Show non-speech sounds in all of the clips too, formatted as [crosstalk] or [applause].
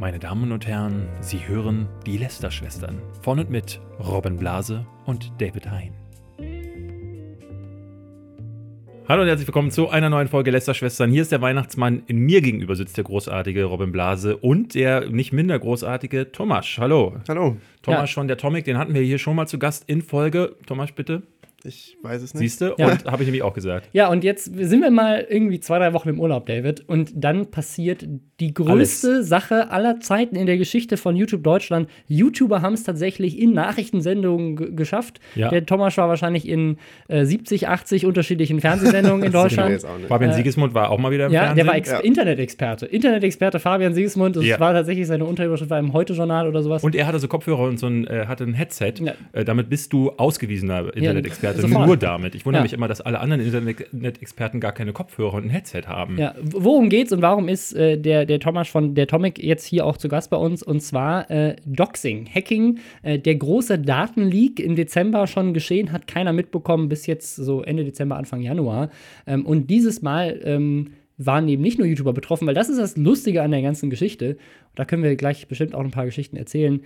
Meine Damen und Herren, Sie hören die Lester-Schwestern von und mit Robin Blase und David Hein. Hallo und herzlich willkommen zu einer neuen Folge Lester-Schwestern. Hier ist der Weihnachtsmann. In mir gegenüber sitzt der großartige Robin Blase und der nicht minder großartige Thomas. Hallo. Hallo. Thomas Ja. schon, der Tomic, den hatten wir hier schon mal zu Gast in Folge. Thomas, bitte. Ich weiß es nicht. Siehst du? Ja. Und habe ich nämlich auch gesagt. Ja, und jetzt sind wir mal irgendwie zwei, drei Wochen im Urlaub, David. Und dann passiert die größte Sache aller Zeiten in der Geschichte von YouTube Deutschland. YouTuber haben es tatsächlich in Nachrichtensendungen ge- geschafft. Ja. Der Thomas war wahrscheinlich in äh, 70, 80 unterschiedlichen Fernsehsendungen in [laughs] wir Deutschland. jetzt auch nicht. Fabian Sigismund war auch mal wieder im Ja, Fernsehen. der war Ex Ja. Internet-Experte. Internet-Experte Fabian Siegesmund. Das Ja. war tatsächlich seine Unterüberschrift war im Heute-Journal oder sowas. Und er hatte so Kopfhörer und so ein, äh, hatte ein Headset. Ja. Äh, damit bist du ausgewiesener Internet-Experte. Sofort. Nur damit. Ich wundere Ja. mich immer, dass alle anderen Internet-Experten gar keine Kopfhörer und ein Headset haben. Ja, worum geht's und warum ist äh, der, der Thomas von der Tomic jetzt hier auch zu Gast bei uns? Und zwar äh, Doxing, Hacking, äh, der große Datenleak im Dezember schon geschehen, hat keiner mitbekommen bis jetzt so Ende Dezember, Anfang Januar. Ähm, und dieses Mal ähm, waren eben nicht nur YouTuber betroffen, weil das ist das Lustige an der ganzen Geschichte. Und da können wir gleich bestimmt auch ein paar Geschichten erzählen.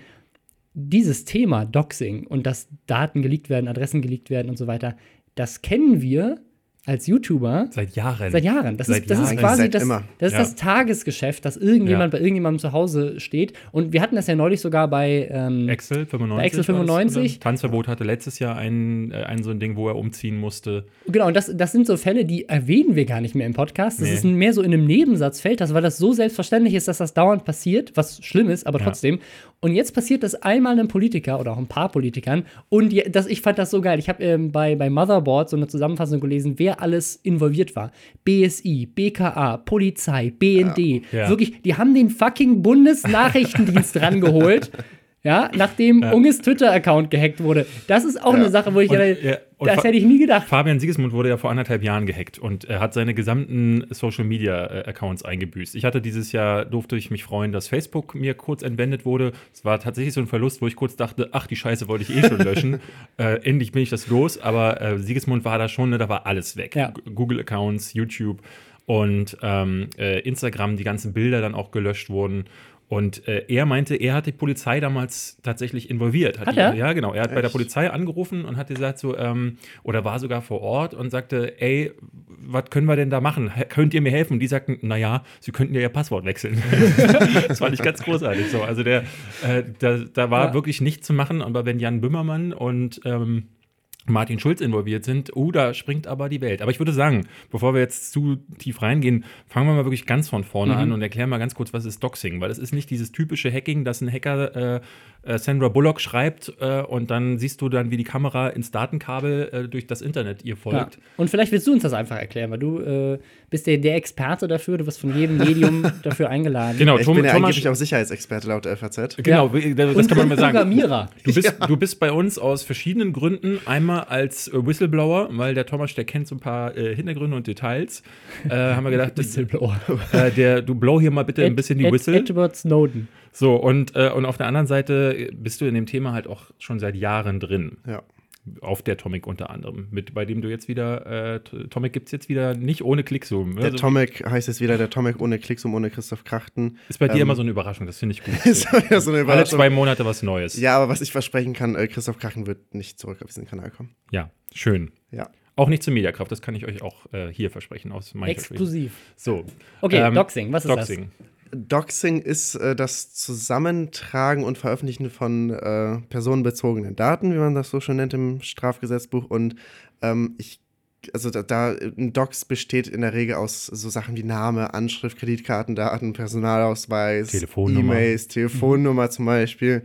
Dieses Thema Doxing und dass Daten geleakt werden, Adressen geleakt werden und so weiter, das kennen wir als YouTuber Seit Jahren. Seit Jahren. Das, Seit ist, das ist Jahren. quasi Seit das, das, ist Ja. das Tagesgeschäft, dass irgendjemand Ja. bei irgendjemandem zu Hause steht. Und wir hatten das ja neulich sogar bei. Ähm, Excel 95. Bei Excel war das, 95. oder? Tanzverbot hatte letztes Jahr ein, äh, ein so ein Ding, wo er umziehen musste. genau, und das, das sind so Fälle, die erwähnen wir gar nicht mehr im Podcast. Das Nee. ist mehr so in einem Nebensatz fällt das, weil das so selbstverständlich ist, dass das dauernd passiert, was schlimm ist, aber Ja. trotzdem. Und jetzt passiert das einmal einem Politiker oder auch ein paar Politikern. Und das, ich fand das so geil. Ich habe ähm, bei, bei Motherboard so eine Zusammenfassung gelesen, wer alles involviert war. BSI, BKA, Polizei, BND. Ja. Wirklich, die haben den fucking Bundesnachrichtendienst [laughs] rangeholt. Ja, nachdem Unges Twitter-Account gehackt wurde. Das ist auch Ja. eine Sache, wo ich Und, ja, und das hätte ich nie gedacht. Fabian Sigismund wurde ja vor anderthalb Jahren gehackt und er hat seine gesamten Social Media äh, Accounts eingebüßt. Ich hatte dieses Jahr, durfte ich mich freuen, dass Facebook mir kurz entwendet wurde. Es war tatsächlich so ein Verlust, wo ich kurz dachte, ach, die Scheiße wollte ich eh schon löschen. [laughs] äh, endlich bin ich das los, aber äh, Sigismund war da schon, ne, da war alles weg. Ja. G- Google-Accounts, YouTube und ähm, äh, Instagram, die ganzen Bilder dann auch gelöscht wurden. Und äh, er meinte, er hat die Polizei damals tatsächlich involviert. Hat die, er? Ja, genau. Er hat bei der Echt? Polizei angerufen und hat gesagt so, ähm, oder war sogar vor Ort und sagte, ey, was können wir denn da machen? Könnt ihr mir helfen? Und die sagten, naja, sie könnten ja ihr Passwort wechseln. [laughs] das fand ich ganz großartig. So, also der, äh, da, da war Ja. wirklich nichts zu machen, aber wenn Jan Böhmermann und ähm, Martin Schulz involviert sind, uh, da springt aber die Welt. Aber ich würde sagen, bevor wir jetzt zu tief reingehen, fangen wir mal wirklich ganz von vorne Mhm. an und erklären mal ganz kurz, was ist Doxing, weil es ist nicht dieses typische Hacking, dass ein Hacker äh, äh, Sandra Bullock schreibt äh, und dann siehst du dann, wie die Kamera ins Datenkabel äh, durch das Internet ihr Ja. folgt. Und vielleicht willst du uns das einfach erklären, weil du äh, bist der, der Experte dafür, du wirst von jedem Medium [laughs] dafür eingeladen. Genau, Ich Tom- bin ja Thomas, angeblich auch Sicherheitsexperte laut FAZ. genau, Ja. das und, kann man mal sagen. Programmierer. Du bist, du bist bei uns aus verschiedenen Gründen. Einmal als äh, Whistleblower, weil der Thomas, der kennt so ein paar äh, Hintergründe und Details. Äh, haben wir gedacht, [laughs] Whistleblower. äh, der, du blow hier mal bitte ein bisschen die Ed- Whistle. Edward Snowden. So, und, äh, und auf der anderen Seite bist du in dem Thema halt auch schon seit Jahren drin. Ja. Auf der Tomic unter anderem. Mit, bei dem du jetzt wieder, äh, Tomic gibt es jetzt wieder nicht ohne Klickzoom. Der Also, Tomek heißt jetzt wieder der Tomek ohne Klicksum, ohne Christoph Krachten. ist bei dir ähm, immer so eine Überraschung, das finde ich gut. [laughs] Ist ja so eine Alle Überraschung. zwei Monate was Neues. Ja, aber was ich versprechen kann, äh, Christoph Krachten wird nicht zurück auf diesen Kanal kommen. ja schön. Ja. Auch nicht zur Mediakraft, das kann ich euch auch äh, hier versprechen aus meinem Exklusiv. So. Okay, ähm, Doxing, was ist Doxing. Doxing ist äh, das Zusammentragen und Veröffentlichen von äh, personenbezogenen Daten, wie man das so schon nennt im Strafgesetzbuch. Und ähm, ich, also da, da ein Dox besteht in der Regel aus so Sachen wie Name, Anschrift, Kreditkartendaten, Personalausweis, Telefonnummer. E-Mails, Telefonnummer zum Beispiel.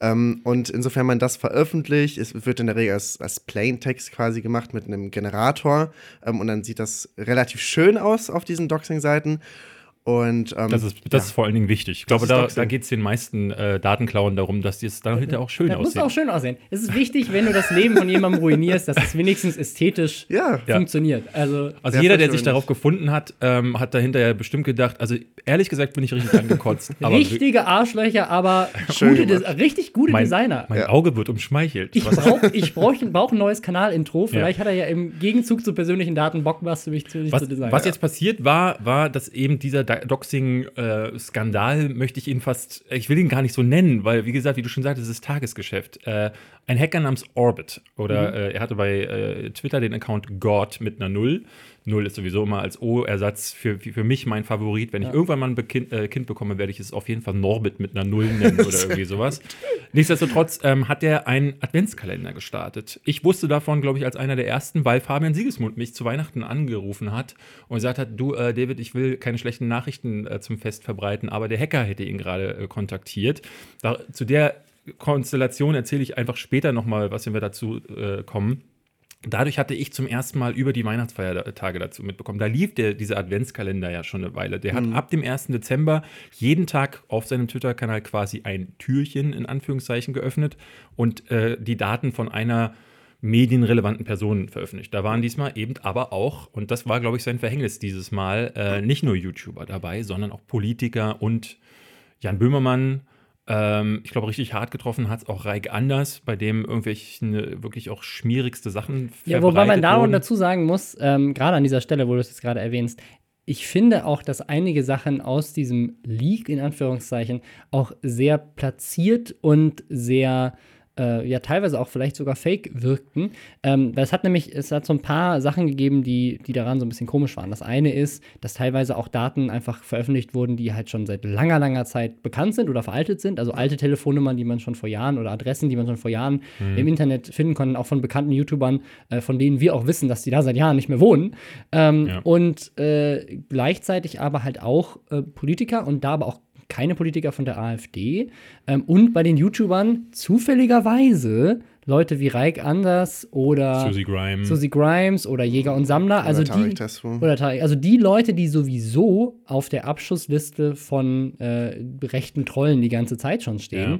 Ähm, und insofern man das veröffentlicht, es wird in der Regel als, als Plaintext quasi gemacht mit einem Generator. Ähm, und dann sieht das relativ schön aus auf diesen Doxing-Seiten. Und ähm, Das ist, das ist vor allen Dingen wichtig. Ich glaube, da, da geht es den meisten äh, Datenklauen darum, dass die es dann hinterher auch schön Das muss aussehen. auch schön aussehen. Es ist wichtig, wenn du das Leben von jemandem ruinierst, dass es wenigstens ästhetisch ja, Ja. funktioniert. Also, Also jeder, der sich darauf gefunden hat, ähm, hat dahinter ja bestimmt gedacht, also ehrlich gesagt bin ich richtig angekotzt. [laughs] richtige Arschlöcher, aber [laughs] gute, richtig gute mein, Designer. mein Ja. Auge wird umschmeichelt. Ich brauche ich brauch, brauch ein neues Kanal-Intro. Vielleicht hat er ja im Gegenzug zu persönlichen Daten Bock, was für mich zu, Was, zu designen. was jetzt passiert war, war, dass eben dieser, Hacker-Doxing-Skandal möchte ich ihn fast, ich will ihn gar nicht so nennen, weil, wie gesagt, wie du schon sagst, es ist Tagesgeschäft. Äh, ein Hacker namens Orbit, oder äh, er hatte bei äh, Twitter den Account God mit einer Null. Null ist sowieso immer als O-Ersatz für, für mich mein Favorit. Wenn ich irgendwann mal ein kind, äh, kind bekomme, werde ich es auf jeden Fall Norbit mit einer Null nennen oder irgendwie [laughs] sowas. Nichtsdestotrotz ähm, hat er einen Adventskalender gestartet. Ich wusste davon, glaube ich, als einer der ersten, weil Fabian Siegesmund mich zu Weihnachten angerufen hat und gesagt hat: Du, äh, David, ich will keine schlechten Nachrichten äh, zum Fest verbreiten, aber der Hacker hätte ihn gerade äh, kontaktiert. Da, zu der Konstellation erzähle ich einfach später nochmal, was wir dazu äh, kommen. Dadurch hatte ich zum ersten Mal über die Weihnachtsfeiertage dazu mitbekommen. Da lief der, dieser Adventskalender ja schon eine Weile. Der hat ab dem 1. Dezember jeden Tag auf seinem Twitter-Kanal quasi ein Türchen in Anführungszeichen geöffnet und äh, die Daten von einer medienrelevanten Person veröffentlicht. Da waren diesmal eben aber auch, und das war, glaube ich, sein Verhängnis dieses Mal, äh, nicht nur YouTuber dabei, sondern auch Politiker und Jan Böhmermann. Ähm, ich glaube, richtig hart getroffen hat es auch Reik Anders, bei dem irgendwelche ne, wirklich auch schmierigste Sachen Ja, wobei man da noch dazu sagen muss, ähm, gerade an dieser Stelle, wo du es jetzt gerade erwähnst, ich finde auch, dass einige Sachen aus diesem Leak, in Anführungszeichen, auch sehr platziert und sehr, äh, ja, teilweise auch vielleicht sogar fake wirkten. Ähm, weil es hat nämlich, es hat so ein paar Sachen gegeben, die, die daran so ein bisschen komisch waren. Das eine ist, dass teilweise auch Daten einfach veröffentlicht wurden, die halt schon seit langer, langer Zeit bekannt sind oder veraltet sind. Also alte Telefonnummern, die man schon vor Jahren oder Adressen, die man schon vor Jahren im Internet finden konnte, auch von bekannten YouTubern, äh, von denen wir auch wissen, dass die da seit Jahren nicht mehr wohnen. Ähm, Ja. Und äh, gleichzeitig aber halt auch äh, Politiker und da aber auch keine Politiker von der AfD. Ähm, und bei den YouTubern zufälligerweise Leute wie Reik Anders oder Susie Grime. Susie Grimes oder Jäger und Sammler. Also Oder Tarek die, oder Tarek, also die Leute, die sowieso auf der Abschussliste von äh, rechten Trollen die ganze Zeit schon stehen. Ja.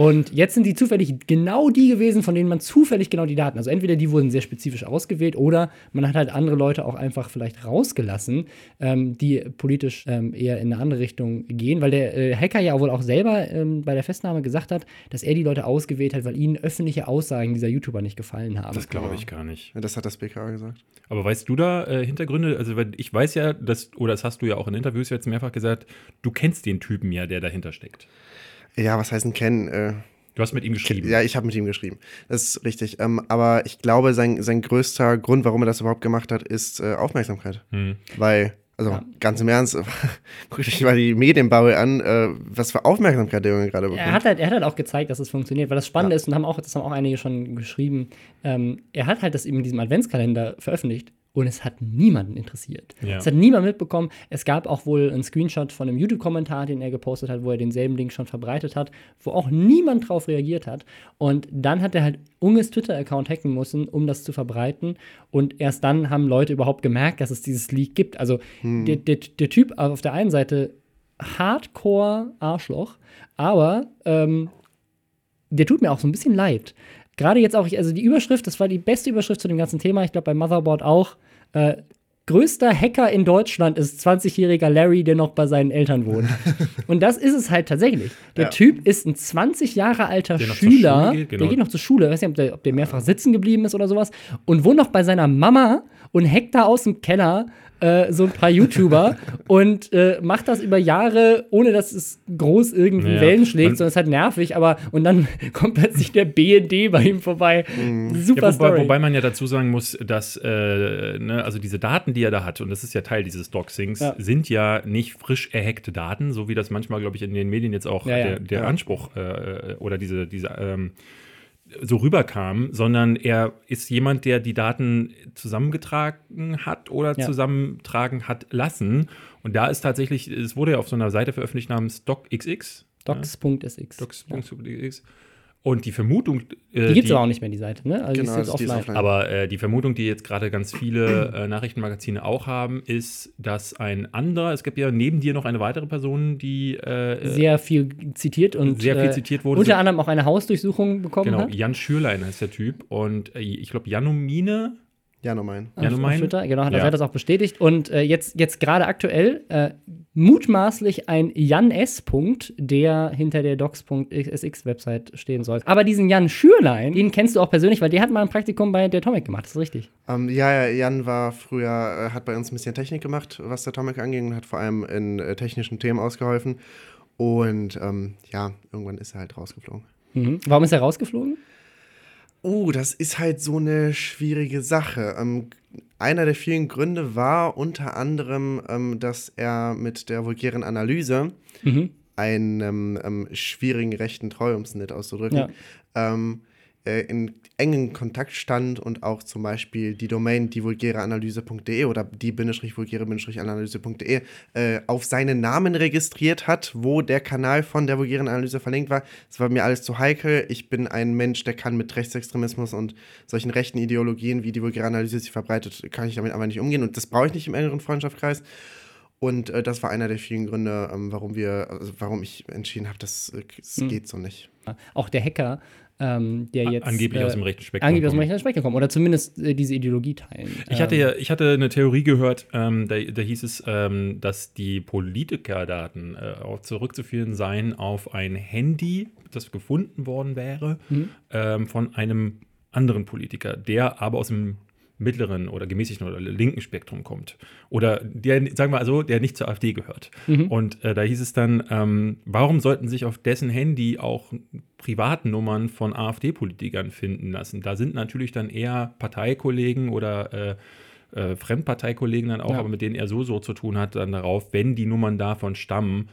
Und jetzt sind die zufällig genau die gewesen, von denen man zufällig genau die Daten. Also entweder die wurden sehr spezifisch ausgewählt oder man hat halt andere Leute auch einfach vielleicht rausgelassen, ähm, die politisch ähm, eher in eine andere Richtung gehen, weil der äh, Hacker ja wohl auch selber ähm, bei der Festnahme gesagt hat, dass er die Leute ausgewählt hat, weil ihnen öffentliche Aussagen dieser YouTuber nicht gefallen haben. das glaube ich gar nicht. Ja, das hat das BKA gesagt. Aber weißt du da äh, Hintergründe? Also, weil ich weiß ja, dass, oder das hast du ja auch in Interviews jetzt mehrfach gesagt, du kennst den Typen ja, der dahinter steckt. Ja, was heißt denn kennen? Äh, Du hast mit ihm geschrieben. Ja, ich habe mit ihm geschrieben. Das ist richtig. Ähm, aber ich glaube, sein, sein größter Grund, warum er das überhaupt gemacht hat, ist äh, Aufmerksamkeit. Hm. Weil, also Ja. ganz im Ernst, [laughs] guck dich mal die Medienbubble an, äh, was für Aufmerksamkeit der Junge gerade bekommt. Er hat, halt, er hat halt auch gezeigt, dass es funktioniert, weil das Spannende ist, und haben auch, das haben auch einige schon geschrieben, ähm, er hat halt das eben in diesem Adventskalender veröffentlicht und es hat niemanden interessiert. Ja. Es hat niemand mitbekommen. Es gab auch wohl einen Screenshot von einem YouTube-Kommentar, den er gepostet hat, wo er denselben Link schon verbreitet hat, wo auch niemand drauf reagiert hat. Und dann hat er halt Unges Twitter-Account hacken müssen, um das zu verbreiten. Und erst dann haben Leute überhaupt gemerkt, dass es dieses Leak gibt. Also der, der, der Typ auf der einen Seite Hardcore-Arschloch, aber ähm, der tut mir auch so ein bisschen leid. Gerade jetzt auch, also die Überschrift, das war die beste Überschrift zu dem ganzen Thema, ich glaube bei Motherboard auch. Äh, größter Hacker in Deutschland ist 20-jähriger Larry, der noch bei seinen Eltern wohnt. [laughs] Und das ist es halt tatsächlich. Der Ja. Typ ist ein 20 Jahre alter Der Schüler, geht, genau. der geht noch zur Schule, ich weiß nicht, ob der, ob der mehrfach sitzen geblieben ist oder sowas, und wohnt noch bei seiner Mama und hackt da aus dem Keller äh, so ein paar YouTuber [laughs] und äh, macht das über Jahre, ohne dass es groß irgendwie Ja. Wellen schlägt, sondern es ist halt nervig, aber und dann [laughs] kommt plötzlich der BND bei ihm vorbei. Super Ja, wobei, Story. wobei man ja dazu sagen muss, dass äh, ne, also diese Daten, die er da hat, und das ist ja Teil dieses Doxings, Ja. sind ja nicht frisch erhackte Daten, so wie das manchmal, glaube ich, in den Medien jetzt auch Ja, ja. der, der Ja. Anspruch äh, oder diese, diese ähm, so rüberkam, sondern er ist jemand, der die Daten zusammengetragen hat oder Ja. zusammentragen hat lassen. Und da ist tatsächlich, es wurde ja auf so einer Seite veröffentlicht namens DocXX. Docs.sx. Docs.xx. Und die Vermutung. Äh, Die gibt es aber auch nicht mehr, die Seite, ne? Also Genau, die ist also jetzt die ist offline. offline. Aber äh, die Vermutung, die jetzt gerade ganz viele äh, Nachrichtenmagazine auch haben, ist, dass ein anderer, es gibt ja neben dir noch eine weitere Person, die äh, Sehr viel zitiert und Sehr viel äh, zitiert wurde. Unter anderem auch eine Hausdurchsuchung bekommen genau, hat. Jan Schürlein heißt der Typ. Und äh, ich glaube, Janomine Janomein. auf, Janomein? auf Twitter. Genau, hat, Ja. er hat das auch bestätigt. Und äh, jetzt, jetzt gerade aktuell äh, mutmaßlich ein Jan S. Punkt, der hinter der docs.sx-Website stehen soll. Aber diesen Jan Schürlein, den kennst du auch persönlich, weil der hat mal ein Praktikum bei der Tomic gemacht, das ist richtig. Ähm, ja, ja, Jan war früher, äh, hat bei uns ein bisschen Technik gemacht, was der Atomic anging und hat vor allem in äh, technischen Themen ausgeholfen. Und ähm, ja, irgendwann ist er halt rausgeflogen. Mhm. Warum ist er rausgeflogen? Oh, das ist halt so eine schwierige Sache. Ähm, einer der vielen Gründe war unter anderem, ähm, dass er mit der vulgären Analyse Mhm. einem ähm, schwierigen rechten Treu, um es nett auszudrücken, Ja. ähm, äh, in engen Kontakt stand und auch zum Beispiel die Domain divulgäreanalyse.de oder die-vulgäre-analyse.de äh, auf seinen Namen registriert hat, wo der Kanal von der vulgären Analyse verlinkt war. Das war mir alles zu heikel. Ich bin ein Mensch, der kann mit Rechtsextremismus und solchen rechten Ideologien, wie die vulgäre Analyse sie verbreitet, kann ich damit aber nicht umgehen und das brauche ich nicht im engeren Freundschaftskreis. Und äh, das war einer der vielen Gründe, ähm, warum wir, also warum ich entschieden habe, das, äh, das Hm. geht so nicht. Auch der Hacker, ähm, der jetzt. angeblich äh, aus dem rechten Spektrum. Angeblich aus dem kommt. rechten Spektrum kommen. Oder zumindest äh, diese Ideologie teilen. Ich hatte Ähm, ja, ich hatte eine Theorie gehört, ähm, da, da hieß es, ähm, dass die Politikerdaten äh, auch zurückzuführen seien auf ein Handy, das gefunden worden wäre, Mhm. ähm, von einem anderen Politiker, der aber aus dem mittleren oder gemäßigten oder linken Spektrum kommt. Oder der, sagen wir mal so, der nicht zur AfD gehört. Mhm. Und äh, da hieß es dann, ähm, warum sollten sich auf dessen Handy auch Privatnummern von AfD-Politikern finden lassen? Da sind natürlich dann eher Parteikollegen oder äh, äh, Fremdparteikollegen dann auch, Ja. aber mit denen er so so zu tun hat, dann darauf, wenn die Nummern davon stammen.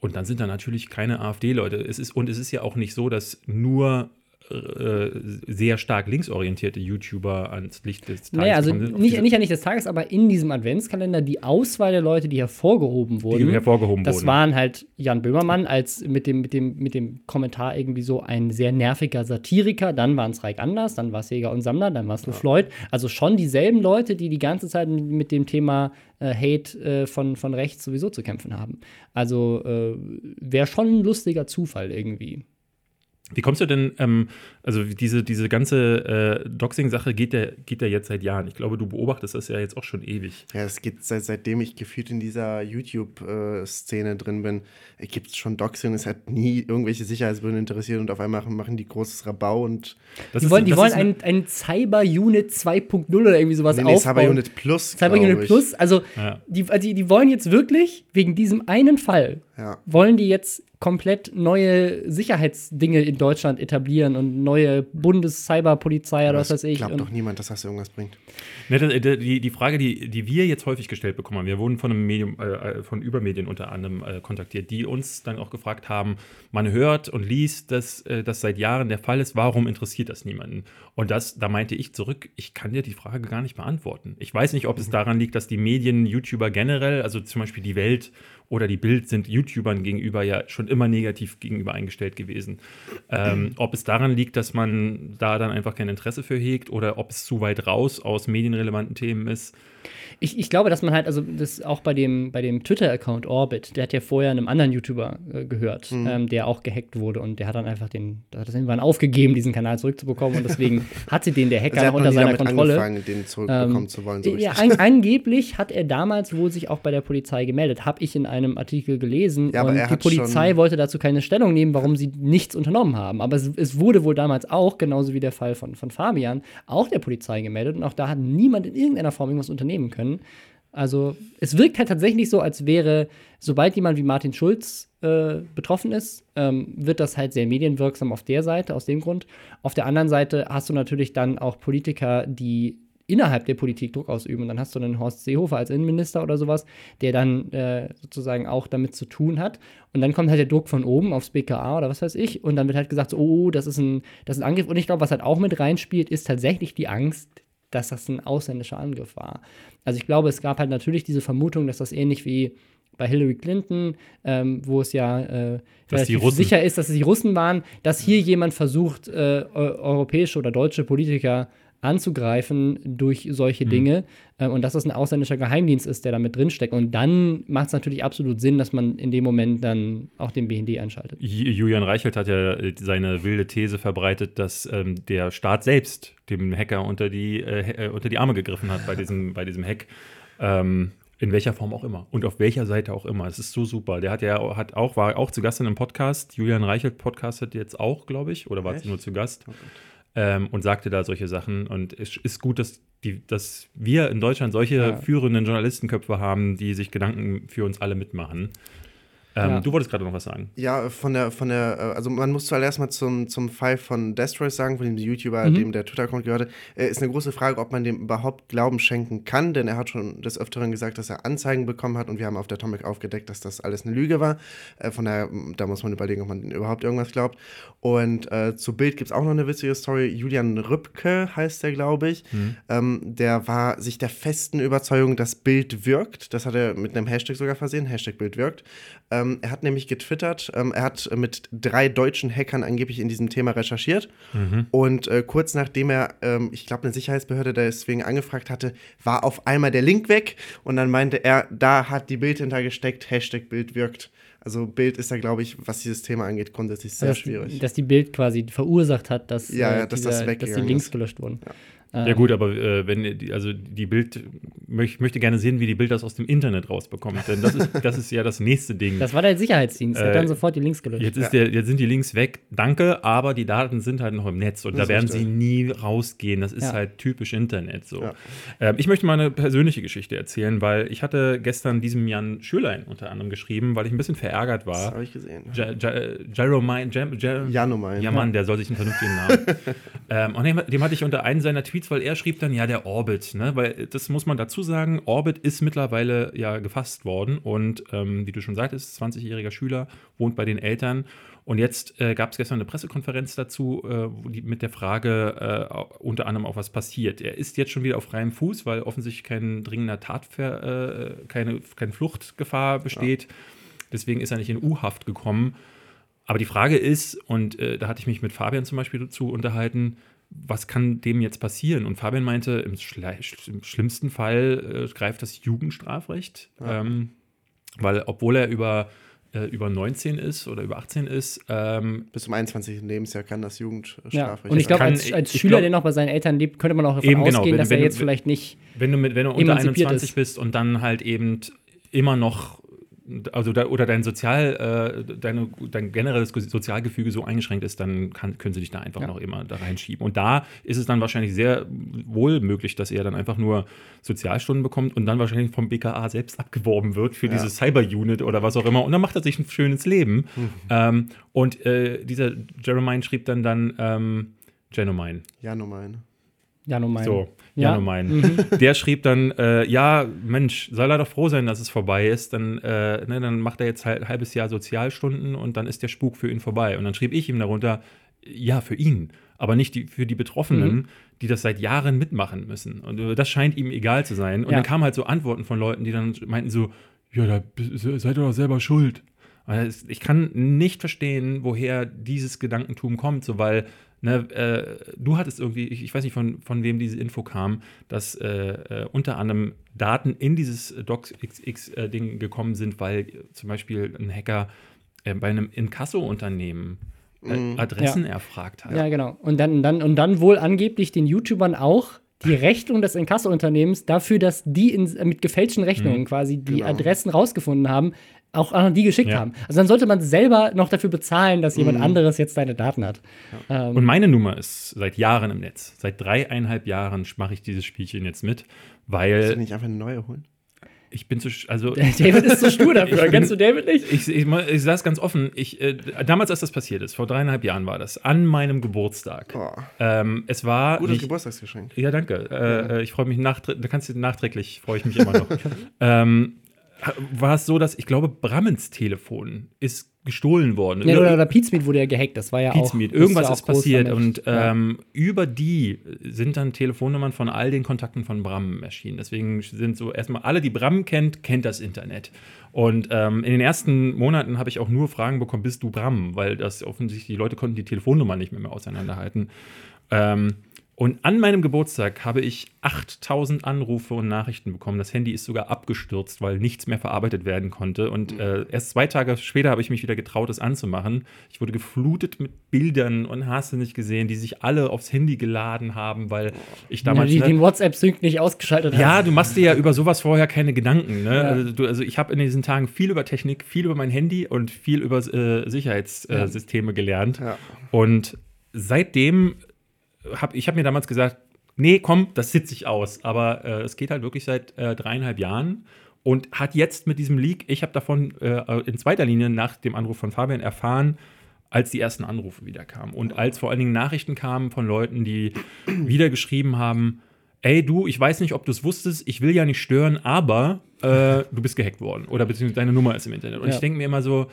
Und dann sind da natürlich keine AfD-Leute. Es ist, und es ist ja auch nicht so, dass nur äh, sehr stark linksorientierte YouTuber ans Licht des Tages Naja, also nicht, nicht an nicht des Tages, aber in diesem Adventskalender die Auswahl der Leute, die hervorgehoben wurden. die hervorgehoben das wurden. waren halt Jan Böhmermann als mit dem, mit, dem, mit dem Kommentar irgendwie so ein sehr nerviger Satiriker. Dann waren es Reik Anders, dann war es Jäger und Sammler, dann war es LeFloid. Also schon dieselben Leute, die die ganze Zeit mit, mit dem Thema äh, Hate äh, von, von rechts sowieso zu kämpfen haben. Also äh, wäre schon ein lustiger Zufall irgendwie. Wie kommst du denn, ähm, also diese, diese ganze äh, Doxing-Sache geht ja, geht ja jetzt seit Jahren. Ich glaube, du beobachtest das ja jetzt auch schon ewig. Ja, es gibt seit, seitdem ich gefühlt in dieser YouTube-Szene drin bin, gibt es schon Doxing. Es hat nie irgendwelche Sicherheitsbehörden interessiert und auf einmal machen, machen die großes Rabau und Das Die ist- wollen, die wollen ein, ein Cyber-Unit 2.0 oder irgendwie sowas nee, nee, aufbauen. Cyber Unit Plus. Cyber glaub Unit ich. Plus, also Ja. die, also die, die wollen jetzt wirklich wegen diesem einen Fall, Ja. wollen die jetzt komplett neue Sicherheitsdinge in Deutschland etablieren und neue Bundes-Cyberpolizei oder was weiß ich. Glaubt doch niemand, dass das irgendwas bringt. Ne, äh, die, die Frage, die, die wir jetzt häufig gestellt bekommen haben, wir wurden von einem Medium, äh, von Übermedien unter anderem äh, kontaktiert, die uns dann auch gefragt haben, man hört und liest, dass äh, das seit Jahren der Fall ist, warum interessiert das niemanden? Und das, da meinte ich zurück, ich kann dir die Frage gar nicht beantworten. Ich weiß nicht, ob es daran liegt, dass die Medien, YouTuber generell, also zum Beispiel die Welt oder die Bild sind YouTubern gegenüber ja schon immer negativ gegenüber eingestellt gewesen. Ähm, ob es daran liegt, dass man da dann einfach kein Interesse für hegt oder ob es zu weit raus aus medienrelevanten Themen ist. Ich, ich glaube, dass man halt, also das auch bei dem, bei dem Twitter-Account Orbit, der hat ja vorher einem anderen YouTuber äh, gehört, Mhm. ähm, der auch gehackt wurde und der hat dann einfach den, hat das irgendwann aufgegeben, diesen Kanal zurückzubekommen und deswegen [laughs] hatte den der Hacker Also er unter seiner damit Kontrolle. angefangen, den zurückbekommen Ähm, zu wollen. So ja, an, [laughs] angeblich hat er damals wohl sich auch bei der Polizei gemeldet, habe ich in einem Artikel gelesen. Ja, aber und die Polizei wollte dazu keine Stellung nehmen, warum sie nichts unternommen haben. Aber es, es wurde wohl damals auch, genauso wie der Fall von, von Fabian, auch der Polizei gemeldet und auch da hat niemand in irgendeiner Form irgendwas unternehmen können. Also es wirkt halt tatsächlich so, als wäre, sobald jemand wie Martin Schulz äh, betroffen ist, ähm, wird das halt sehr medienwirksam auf der Seite, aus dem Grund. Auf der anderen Seite hast du natürlich dann auch Politiker, die innerhalb der Politik Druck ausüben. Und dann hast du einen Horst Seehofer als Innenminister oder sowas, der dann äh, sozusagen auch damit zu tun hat. Und dann kommt halt der Druck von oben aufs BKA oder was weiß ich. Und dann wird halt gesagt, so, oh, das ist ein, das ist ein Angriff. Und ich glaube, was halt auch mit reinspielt, ist tatsächlich die Angst, dass das ein ausländischer Angriff war. Also ich glaube, es gab halt natürlich diese Vermutung, dass das ähnlich wie bei Hillary Clinton, ähm, wo es ja äh, relativ sicher ist, dass es die Russen waren, dass hier jemand versucht, äh, eu- europäische oder deutsche Politiker anzugreifen durch solche Dinge äh, und dass das ein ausländischer Geheimdienst ist, der da mit drinsteckt. Und dann macht es natürlich absolut Sinn, dass man in dem Moment dann auch den BND einschaltet. Ju- Julian Reichelt hat ja äh, seine wilde These verbreitet, dass ähm, der Staat selbst dem Hacker unter die, äh, äh, unter die Arme gegriffen hat bei [laughs] diesem, bei diesem Hack. Ähm, in welcher Form auch immer und auf welcher Seite auch immer. Es ist so super. Der hat ja hat auch, war auch zu Gast in einem Podcast. Julian Reichelt podcastet jetzt auch, glaube ich, oder war Echt? nur zu Gast. Oh. Ähm, und sagte da solche Sachen. Und es ist gut, dass, die, dass wir in Deutschland solche Ja. führenden Journalistenköpfe haben, die sich Gedanken für uns alle mitmachen. Ähm, Ja. Du wolltest gerade noch was sagen. Ja, von der, von der, äh, also man muss zuallererst mal zum, zum Fall von Destroy sagen, von dem YouTuber, Mhm. dem der Twitter-Account gehörte, äh, ist eine große Frage, ob man dem überhaupt Glauben schenken kann, denn er hat schon des Öfteren gesagt, dass er Anzeigen bekommen hat und wir haben auf der Atomic aufgedeckt, dass das alles eine Lüge war. Äh, von daher, da muss man überlegen, ob man überhaupt irgendwas glaubt. Und äh, zu Bild gibt es auch noch eine witzige Story. Julian Rübke heißt der, glaube ich. Ähm, der war sich der festen Überzeugung, dass Bild wirkt. Das hat er mit einem Hashtag sogar versehen, Hashtag Bild wirkt. Ähm, er hat nämlich getwittert, ähm, er hat mit drei deutschen Hackern angeblich in diesem Thema recherchiert. Und äh, kurz nachdem er, ähm, ich glaube, eine Sicherheitsbehörde deswegen angefragt hatte, war auf einmal der Link weg. Und dann meinte er, da hat die Bild hintergesteckt, Hashtag Bild wirkt. Also Bild ist da, glaube ich, was dieses Thema angeht, grundsätzlich sehr dass, schwierig. dass die Bild quasi verursacht hat, dass, Ja, äh, ja, dass dieser- das dass die Links ist. gelöscht wurden. Ja gut, aber äh, wenn die, also die Bild möch, möchte gerne sehen, wie die Bild das aus dem Internet rausbekommt, denn das ist, das ist ja das nächste Ding. Das war der Sicherheitsdienst, der hat Äh, dann sofort die Links gelöscht. Jetzt, ist der, jetzt sind die Links weg, danke, aber die Daten sind halt noch im Netz und Das da werden richtig. sie nie rausgehen. Das ist Ja. halt typisch Internet so. Ja. Ähm, ich möchte mal eine persönliche Geschichte erzählen, weil ich hatte gestern diesem Jan Schürlein unter anderem geschrieben, weil ich ein bisschen verärgert Das war. habe ich gesehen. Ja- Ja- Jeromine, Janomine. ja, Mann, der soll sich einen vernünftigen Namen. [laughs] ähm, und dem, dem hatte ich unter einen seiner Tweets, weil er schrieb dann, ja, der Orbit, ne? Weil das muss man dazu sagen, Orbit ist mittlerweile ja gefasst worden und ähm, wie du schon sagtest, 20-jähriger Schüler, wohnt bei den Eltern. Und jetzt äh, gab es gestern eine Pressekonferenz dazu, äh, die, mit der Frage äh, unter anderem auch was passiert. Er ist jetzt schon wieder auf freiem Fuß, weil offensichtlich kein dringender Tatver, äh, keine, keine Fluchtgefahr besteht. Deswegen ist er nicht in U-Haft gekommen. Aber die Frage ist, und äh, da hatte ich mich mit Fabian zum Beispiel dazu unterhalten, was kann dem jetzt passieren? Und Fabian meinte, im, Schle im schlimmsten Fall äh, greift das Jugendstrafrecht, Ja. ähm, weil obwohl er über, äh, über 19 ist oder über 18 ist, ähm, Bis zum 21. Lebensjahr kann das ja. Jugendstrafrecht Und ich glaube, als, als ich Schüler, glaub- der noch bei seinen Eltern lebt, könnte man auch davon Eben, genau, ausgehen, wenn- dass wenn er du- jetzt vielleicht nicht. wenn du, mit, wenn du unter Emanzipiert 21 ist. bist und dann halt eben immer noch, also da, oder dein Sozial, äh, deine, dein generelles Sozialgefüge so eingeschränkt ist, dann kann, können sie dich da einfach Ja. noch immer da reinschieben. Und da ist es dann wahrscheinlich sehr wohl möglich, dass er dann einfach nur Sozialstunden bekommt und dann wahrscheinlich vom BKA selbst abgeworben wird für Ja. diese Cyber-Unit oder was auch immer. Und dann macht er sich ein schönes Leben. Ähm, und äh, dieser Jeremiah schrieb dann dann, ähm, Genomine. Janomine. Ja, nur mein. So, Ja. ja, mein. Der schrieb dann, äh, ja, Mensch, soll er doch froh sein, dass es vorbei ist. Dann, äh, ne, dann macht er jetzt halt ein halbes Jahr Sozialstunden und dann ist der Spuk für ihn vorbei. Und dann schrieb ich ihm darunter, ja, für ihn, aber nicht die, für die Betroffenen, Mhm. die das seit Jahren mitmachen müssen. Und das scheint ihm egal zu sein. Und Ja. dann kamen halt so Antworten von Leuten, die dann meinten so, ja, da seid ihr doch selber schuld. Ich kann nicht verstehen, woher dieses Gedankentum kommt, so weil ne, äh, du hattest irgendwie, ich, ich weiß nicht von, von wem diese Info kam, dass äh, äh, unter anderem Daten in dieses DocXX-Ding gekommen sind, weil äh, zum Beispiel ein Hacker äh, bei einem Inkasso-Unternehmen äh, Mhm. Adressen Ja. erfragt hat. Ja, genau. Und dann, dann, und dann wohl angeblich den YouTubern auch die [laughs] Rechnung des Inkasso-Unternehmens dafür, dass die in, mit gefälschten Rechnungen quasi die Genau. Adressen rausgefunden haben, auch an die geschickt Ja. haben. Also dann sollte man selber noch dafür bezahlen, dass jemand Mhm. anderes jetzt deine Daten hat. Ähm, Und meine Nummer ist seit Jahren im Netz. Seit dreieinhalb Jahren mache ich dieses Spielchen jetzt mit, Kannst du weil nicht einfach eine neue holen? ich bin zu, also David ist zu stur [laughs] dafür. Ich bin- Kennst du David nicht? Ich, ich, ich sage es ganz offen, ich, äh, damals, als das passiert ist, vor dreieinhalb Jahren war das, an meinem Geburtstag. Oh, Ähm, es war. gutes nicht, Geburtstagsgeschenk. ja, danke. Äh, äh, Ich freue mich nachträglich, da kannst du nachträglich, freue ich mich immer noch. [laughs] ähm, war es so, dass ich glaube, Brammens Telefon ist gestohlen worden. Ja, oder, oder Pizmeet wurde ja gehackt. Das war ja auch. Pizmeet. das Irgendwas ja ist auch groß passiert und ähm, über die sind dann Telefonnummern von all den Kontakten von Bram erschienen. Deswegen sind so erstmal alle, die Bram kennt, kennt das Internet. Und ähm, in den ersten Monaten habe ich auch nur Fragen bekommen, bist du Bram? Weil das offensichtlich, die Leute konnten die Telefonnummer nicht mehr, mehr auseinanderhalten. Ähm, Und an meinem Geburtstag habe ich 8000 Anrufe und Nachrichten bekommen. Das Handy ist sogar abgestürzt, weil nichts mehr verarbeitet werden konnte. Und Mhm. äh, erst zwei Tage später habe ich mich wieder getraut, es anzumachen. Ich wurde geflutet mit Bildern und hast du nicht gesehen, die sich alle aufs Handy geladen haben, weil ich damals. die ne, den WhatsApp-Sync nicht ausgeschaltet ja, hast. du machst dir ja über sowas vorher keine Gedanken. Ne? Ja. Also, du, also ich habe in diesen Tagen viel über Technik, viel über mein Handy und viel über äh, Sicherheitssysteme äh, Systeme gelernt. Ja. Und seitdem habe ich hab mir damals gesagt, nee, komm, das sitze ich aus. Aber äh, es geht halt wirklich seit äh, dreieinhalb Jahren und hat jetzt mit diesem Leak, ich habe davon äh, in zweiter Linie nach dem Anruf von Fabian erfahren, als die ersten Anrufe wieder kamen und als vor allen Dingen Nachrichten kamen von Leuten, die [clears throat] wieder geschrieben haben, ey du, ich weiß nicht, ob du es wusstest, ich will ja nicht stören, aber äh, du bist gehackt worden oder beziehungsweise deine Nummer ist im Internet. Und Ja. ich denke mir immer so,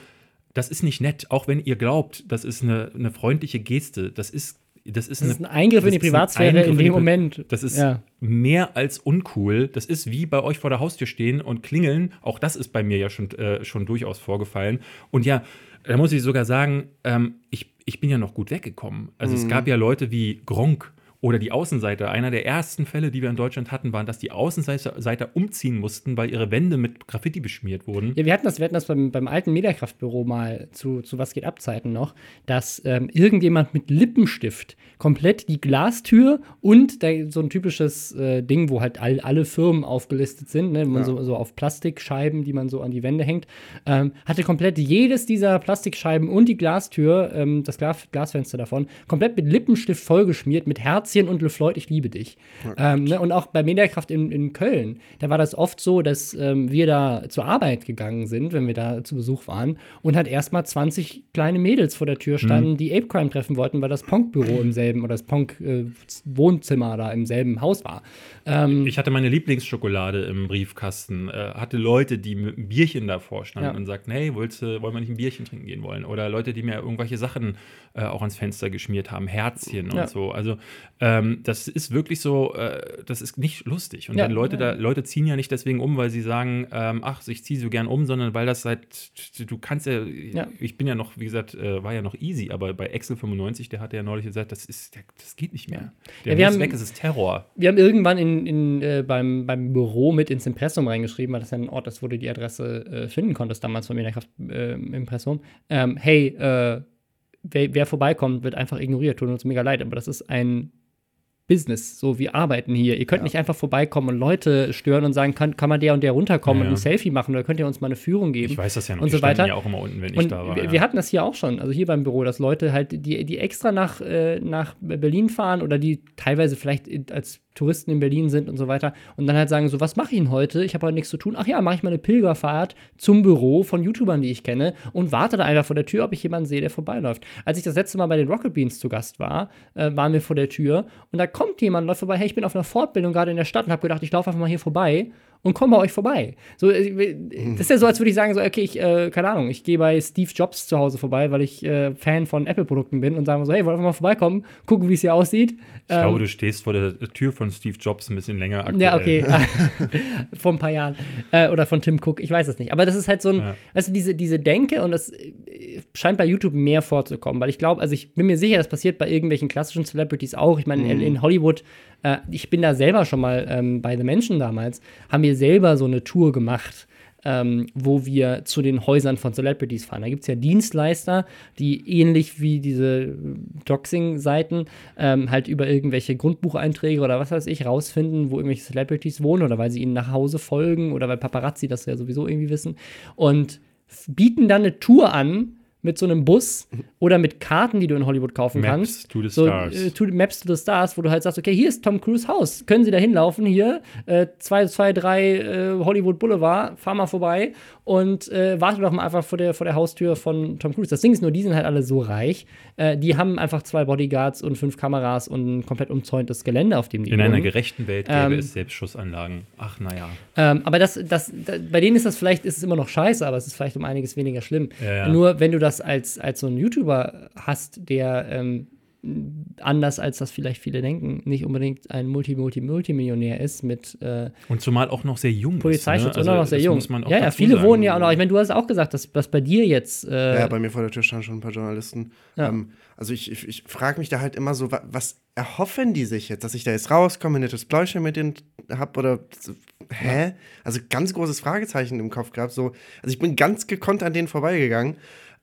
das ist nicht nett, auch wenn ihr glaubt, das ist eine, eine freundliche Geste, das ist das ist, Das ist ein Eingriff in die Privatsphäre in dem Moment. Das ist Ja. mehr als uncool. Das ist wie bei euch vor der Haustür stehen und klingeln. Auch das ist bei mir ja schon, äh, schon durchaus vorgefallen. Und ja, da muss ich sogar sagen, ähm, ich, ich bin ja noch gut weggekommen. Also es gab ja Leute wie Gronk oder die Außenseiter. Einer der ersten Fälle, die wir in Deutschland hatten, waren, dass die Außenseiter Seiter umziehen mussten, weil ihre Wände mit Graffiti beschmiert wurden. Ja, wir hatten das, wir hatten das beim, beim alten Mediakraftbüro mal zu, zu Was geht ab Zeiten noch, dass ähm, irgendjemand mit Lippenstift komplett die Glastür und da, so ein typisches äh, Ding, wo halt all, alle Firmen aufgelistet sind, ne, wo man so, so auf Plastikscheiben, die man so an die Wände hängt, ähm, hatte komplett jedes dieser Plastikscheiben und die Glastür, ähm, das Glas, Glasfenster davon, komplett mit Lippenstift vollgeschmiert, mit Herzchen und LeFloid, ich liebe dich. Ähm, ne, und auch bei Mediakraft in, in Köln, da war das oft so, dass ähm, wir da zur Arbeit gegangen sind, wenn wir da zu Besuch waren, und halt erstmal 20 kleine Mädels vor der Tür standen, die Ape Crime treffen wollten, weil das Ponk-Büro im selben oder das Ponk-Wohnzimmer da im selben Haus war. Ähm, Ich hatte meine Lieblingsschokolade im Briefkasten, äh, hatte Leute, die mit einem Bierchen davor standen Ja. und sagten, hey, willst du, wollen wir nicht ein Bierchen trinken gehen wollen? Oder Leute, die mir irgendwelche Sachen äh, auch ans Fenster geschmiert haben, Herzchen Ja. und so. Also ähm, das ist wirklich so, äh, das ist nicht lustig. Und Ja. wenn Leute da, Leute ziehen ja nicht deswegen um, weil sie sagen, ähm, ach, ich ziehe so gern um, sondern weil das halt, du kannst ja, Ja. ich bin ja noch, wie gesagt, äh, war ja noch easy, aber bei Excel 95, der hatte ja neulich gesagt, das ist, das geht nicht mehr. Der Ja, wir muss haben- weg, es ist Terror. Wir haben irgendwann in, in, äh, beim, beim Büro mit ins Impressum reingeschrieben, weil das ja ein Ort ist, wo du die Adresse äh, finden konntest, damals von Mediakraft äh, Impressum. Ähm, hey, äh, wer, wer vorbeikommt, wird einfach ignoriert. Tut uns mega leid, aber das ist ein Business. So, wir arbeiten hier. Ihr könnt nicht einfach vorbeikommen und Leute stören und sagen, kann, kann man der und der runterkommen Ja, und ein ja. Selfie machen oder könnt ihr uns mal eine Führung geben? Ich weiß das ja noch. Und so weiter. ja auch immer unten, wenn ich Und da war. wir, ja. wir hatten das hier auch schon, also hier beim Büro, dass Leute halt, die, die extra nach, äh, nach Berlin fahren oder die teilweise vielleicht in- als Touristen in Berlin sind und so weiter und dann halt sagen so, was mache ich denn heute? Ich habe heute nichts zu tun. Ach ja, mache ich mal eine Pilgerfahrt zum Büro von YouTubern, die ich kenne und warte da einfach vor der Tür, ob ich jemanden sehe, der vorbeiläuft. Als ich das letzte Mal bei den Rocket Beans zu Gast war, äh, waren wir vor der Tür und da kommt jemand, läuft vorbei, hey, ich bin auf einer Fortbildung gerade in der Stadt und habe gedacht, ich laufe einfach mal hier vorbei und komme bei euch vorbei. So, äh, das ist ja so, als würde ich sagen, so, okay, ich, äh, keine Ahnung, ich gehe bei Steve Jobs zu Hause vorbei, weil ich äh, Fan von Apple-Produkten bin und sagen so, hey, wollen wir mal vorbeikommen, gucken, wie es hier aussieht. ich Ähm, glaube, du stehst vor der Tür von Steve Jobs ein bisschen länger aktuell. ja, okay. [laughs] [laughs] Vor ein paar Jahren. Äh, oder von Tim Cook, ich weiß es nicht. Aber das ist halt so ein, Ja. weißt du, diese, diese Denke und das äh, scheint bei YouTube mehr vorzukommen, weil ich glaube, also ich bin mir sicher, das passiert bei irgendwelchen klassischen Celebrities auch. Ich meine, in, in Hollywood, äh, ich bin da selber schon mal ähm, bei The Menschen damals, haben wir selber so eine Tour gemacht. Ähm, wo wir zu den Häusern von Celebrities fahren. Da gibt es ja Dienstleister, die ähnlich wie diese Doxing-Seiten ähm, halt über irgendwelche Grundbucheinträge oder was weiß ich rausfinden, wo irgendwelche Celebrities wohnen oder weil sie ihnen nach Hause folgen oder weil Paparazzi das ja sowieso irgendwie wissen und bieten dann eine Tour an mit so einem Bus oder mit Karten, die du in Hollywood kaufen Maps kannst. to the so, Stars. Äh, to, Maps to the Stars, wo du halt sagst, okay, hier ist Tom Cruise Haus. Können Sie da hinlaufen? Hier, äh, 223 äh, Hollywood Boulevard, fahr mal vorbei und äh, warte doch mal einfach vor der, vor der Haustür von Tom Cruise. Das Ding ist nur, die sind halt alle so reich. Äh, die haben einfach zwei Bodyguards und fünf Kameras und ein komplett umzäuntes Gelände, auf dem die In einer wohnen. gerechten Welt gäbe Ähm, es Selbstschussanlagen. Ach, naja. Ähm, aber das, das, da, bei denen ist das vielleicht, ist es immer noch scheiße, aber es ist vielleicht um einiges weniger schlimm. Ja, ja. Nur wenn du das als, als so ein YouTuber hast, der ähm, anders als das vielleicht viele denken, nicht unbedingt ein Multi-Multi-Multimillionär ist mit äh, Und zumal auch noch sehr jung Polizeischutz ist. ne? und auch noch sehr das jung. Muss man auch ja, ja, viele sagen. wohnen ja auch noch. Ich meine, du hast auch gesagt, dass, dass bei dir jetzt. Äh, Ja, bei mir vor der Tür standen schon ein paar Journalisten. Ja. Ähm, also ich, ich, ich frage mich da halt immer so, wa- was erhoffen die sich jetzt, dass ich da jetzt rauskomme, ein nettes Bläuschen mit denen hab oder so, hä? Also ganz großes Fragezeichen im Kopf gehabt. So, also ich bin ganz gekonnt an denen vorbeigegangen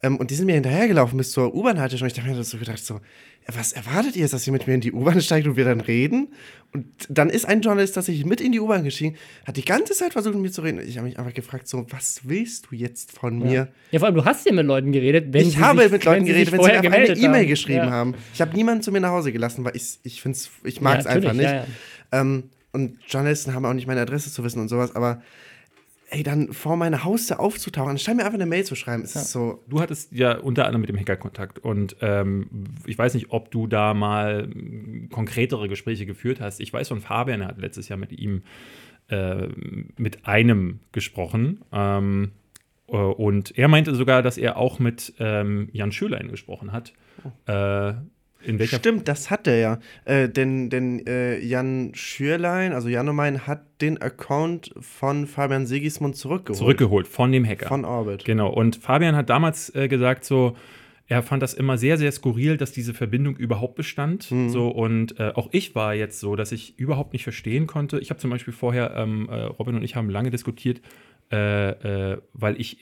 ähm, und die sind mir hinterhergelaufen bis zur U-Bahn-Haltestelle. Und ich habe mir das so gedacht, so, ja, was erwartet ihr jetzt, dass ihr mit mir in die U-Bahn steigt und wir dann reden? Und dann ist ein Journalist tatsächlich mit in die U-Bahn gestiegen, hat die ganze Zeit versucht, mit mir zu reden. Ich habe mich einfach gefragt, so, was willst du jetzt von mir? ja, vor allem, du hast ja mit Leuten geredet, wenn ich sie habe sich, mit Leuten sie geredet, sich wenn sie mir eine E-Mail geschrieben ja. haben. Ich habe niemanden zu mir nach Hause gelassen, weil ich, ich ich mag es Ja, einfach nicht. ja, ja. Ähm, und Journalisten haben auch nicht meine Adresse zu wissen und sowas, aber ey, dann vor meine Haustür aufzutauchen, anstatt mir einfach eine Mail zu schreiben, ist es so. Du hattest ja unter anderem mit dem Hacker Kontakt und ähm, ich weiß nicht, ob du da mal konkretere Gespräche geführt hast. Ich weiß von Fabian, er hat letztes Jahr mit ihm äh, mit einem gesprochen. Ähm, äh, und er meinte sogar, dass er auch mit ähm, Jan Schölein gesprochen hat. Äh, in welcher Stimmt, das hat er ja. Äh, denn denn äh, Jan Schürlein, also Janomein, hat den Account von Fabian Sigismund zurückgeholt. zurückgeholt von dem Hacker. Von Orbit. Genau. Und Fabian hat damals äh, gesagt, so, er fand das immer sehr, sehr skurril, dass diese Verbindung überhaupt bestand. So, und äh, auch ich war jetzt so, dass ich überhaupt nicht verstehen konnte. Ich habe zum Beispiel vorher, ähm, äh, Robin und ich haben lange diskutiert, äh, äh, weil ich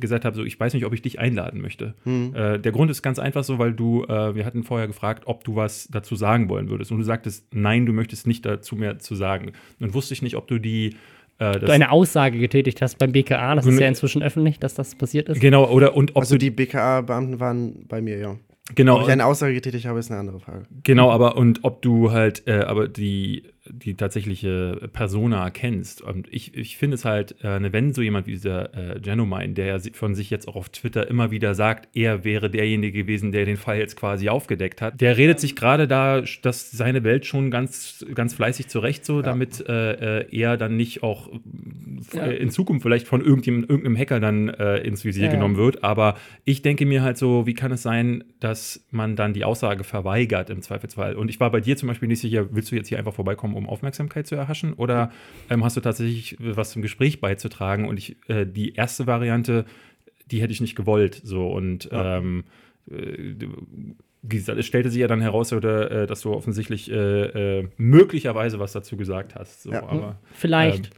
gesagt habe, so, ich weiß nicht, ob ich dich einladen möchte. Äh, der Grund ist ganz einfach so, weil du, äh, wir hatten vorher gefragt, ob du was dazu sagen wollen würdest. Und du sagtest, nein, du möchtest nicht dazu mehr zu sagen. Nun wusste ich nicht, ob du die äh, das, Du eine Aussage getätigt hast beim BKA, das ist Gründe- ja inzwischen öffentlich, dass das passiert ist. Genau, oder und ob Also die BKA-Beamten waren bei mir, ja. genau, Ob ich eine Aussage getätigt habe, ist eine andere Frage. Genau, aber und ob du halt äh, aber die, die tatsächliche Persona kennst. Und ich, ich finde es halt, äh, ne, wenn so jemand wie dieser äh, Genomine, der ja von sich jetzt auch auf Twitter immer wieder sagt, er wäre derjenige gewesen, der den Fall jetzt quasi aufgedeckt hat, der redet sich gerade da, dass seine Welt schon ganz, ganz fleißig zurecht, so, damit äh, äh, er dann nicht auch äh, Ja. in Zukunft vielleicht von irgendjemandem, irgendeinem Hacker dann äh, ins Visier Ja, ja. genommen wird. Aber ich denke mir halt so, wie kann es sein, dass man dann die Aussage verweigert im Zweifelsfall? Und ich war bei dir zum Beispiel nicht sicher, willst du jetzt hier einfach vorbeikommen, um Aufmerksamkeit zu erhaschen? Oder ähm, hast du tatsächlich was zum Gespräch beizutragen? Und ich, äh, die erste Variante, die hätte ich nicht gewollt. So und ähm, äh, es stellte sich ja dann heraus, oder, äh, dass du offensichtlich äh, äh, möglicherweise was dazu gesagt hast. So, Ja. aber, Vielleicht. ähm,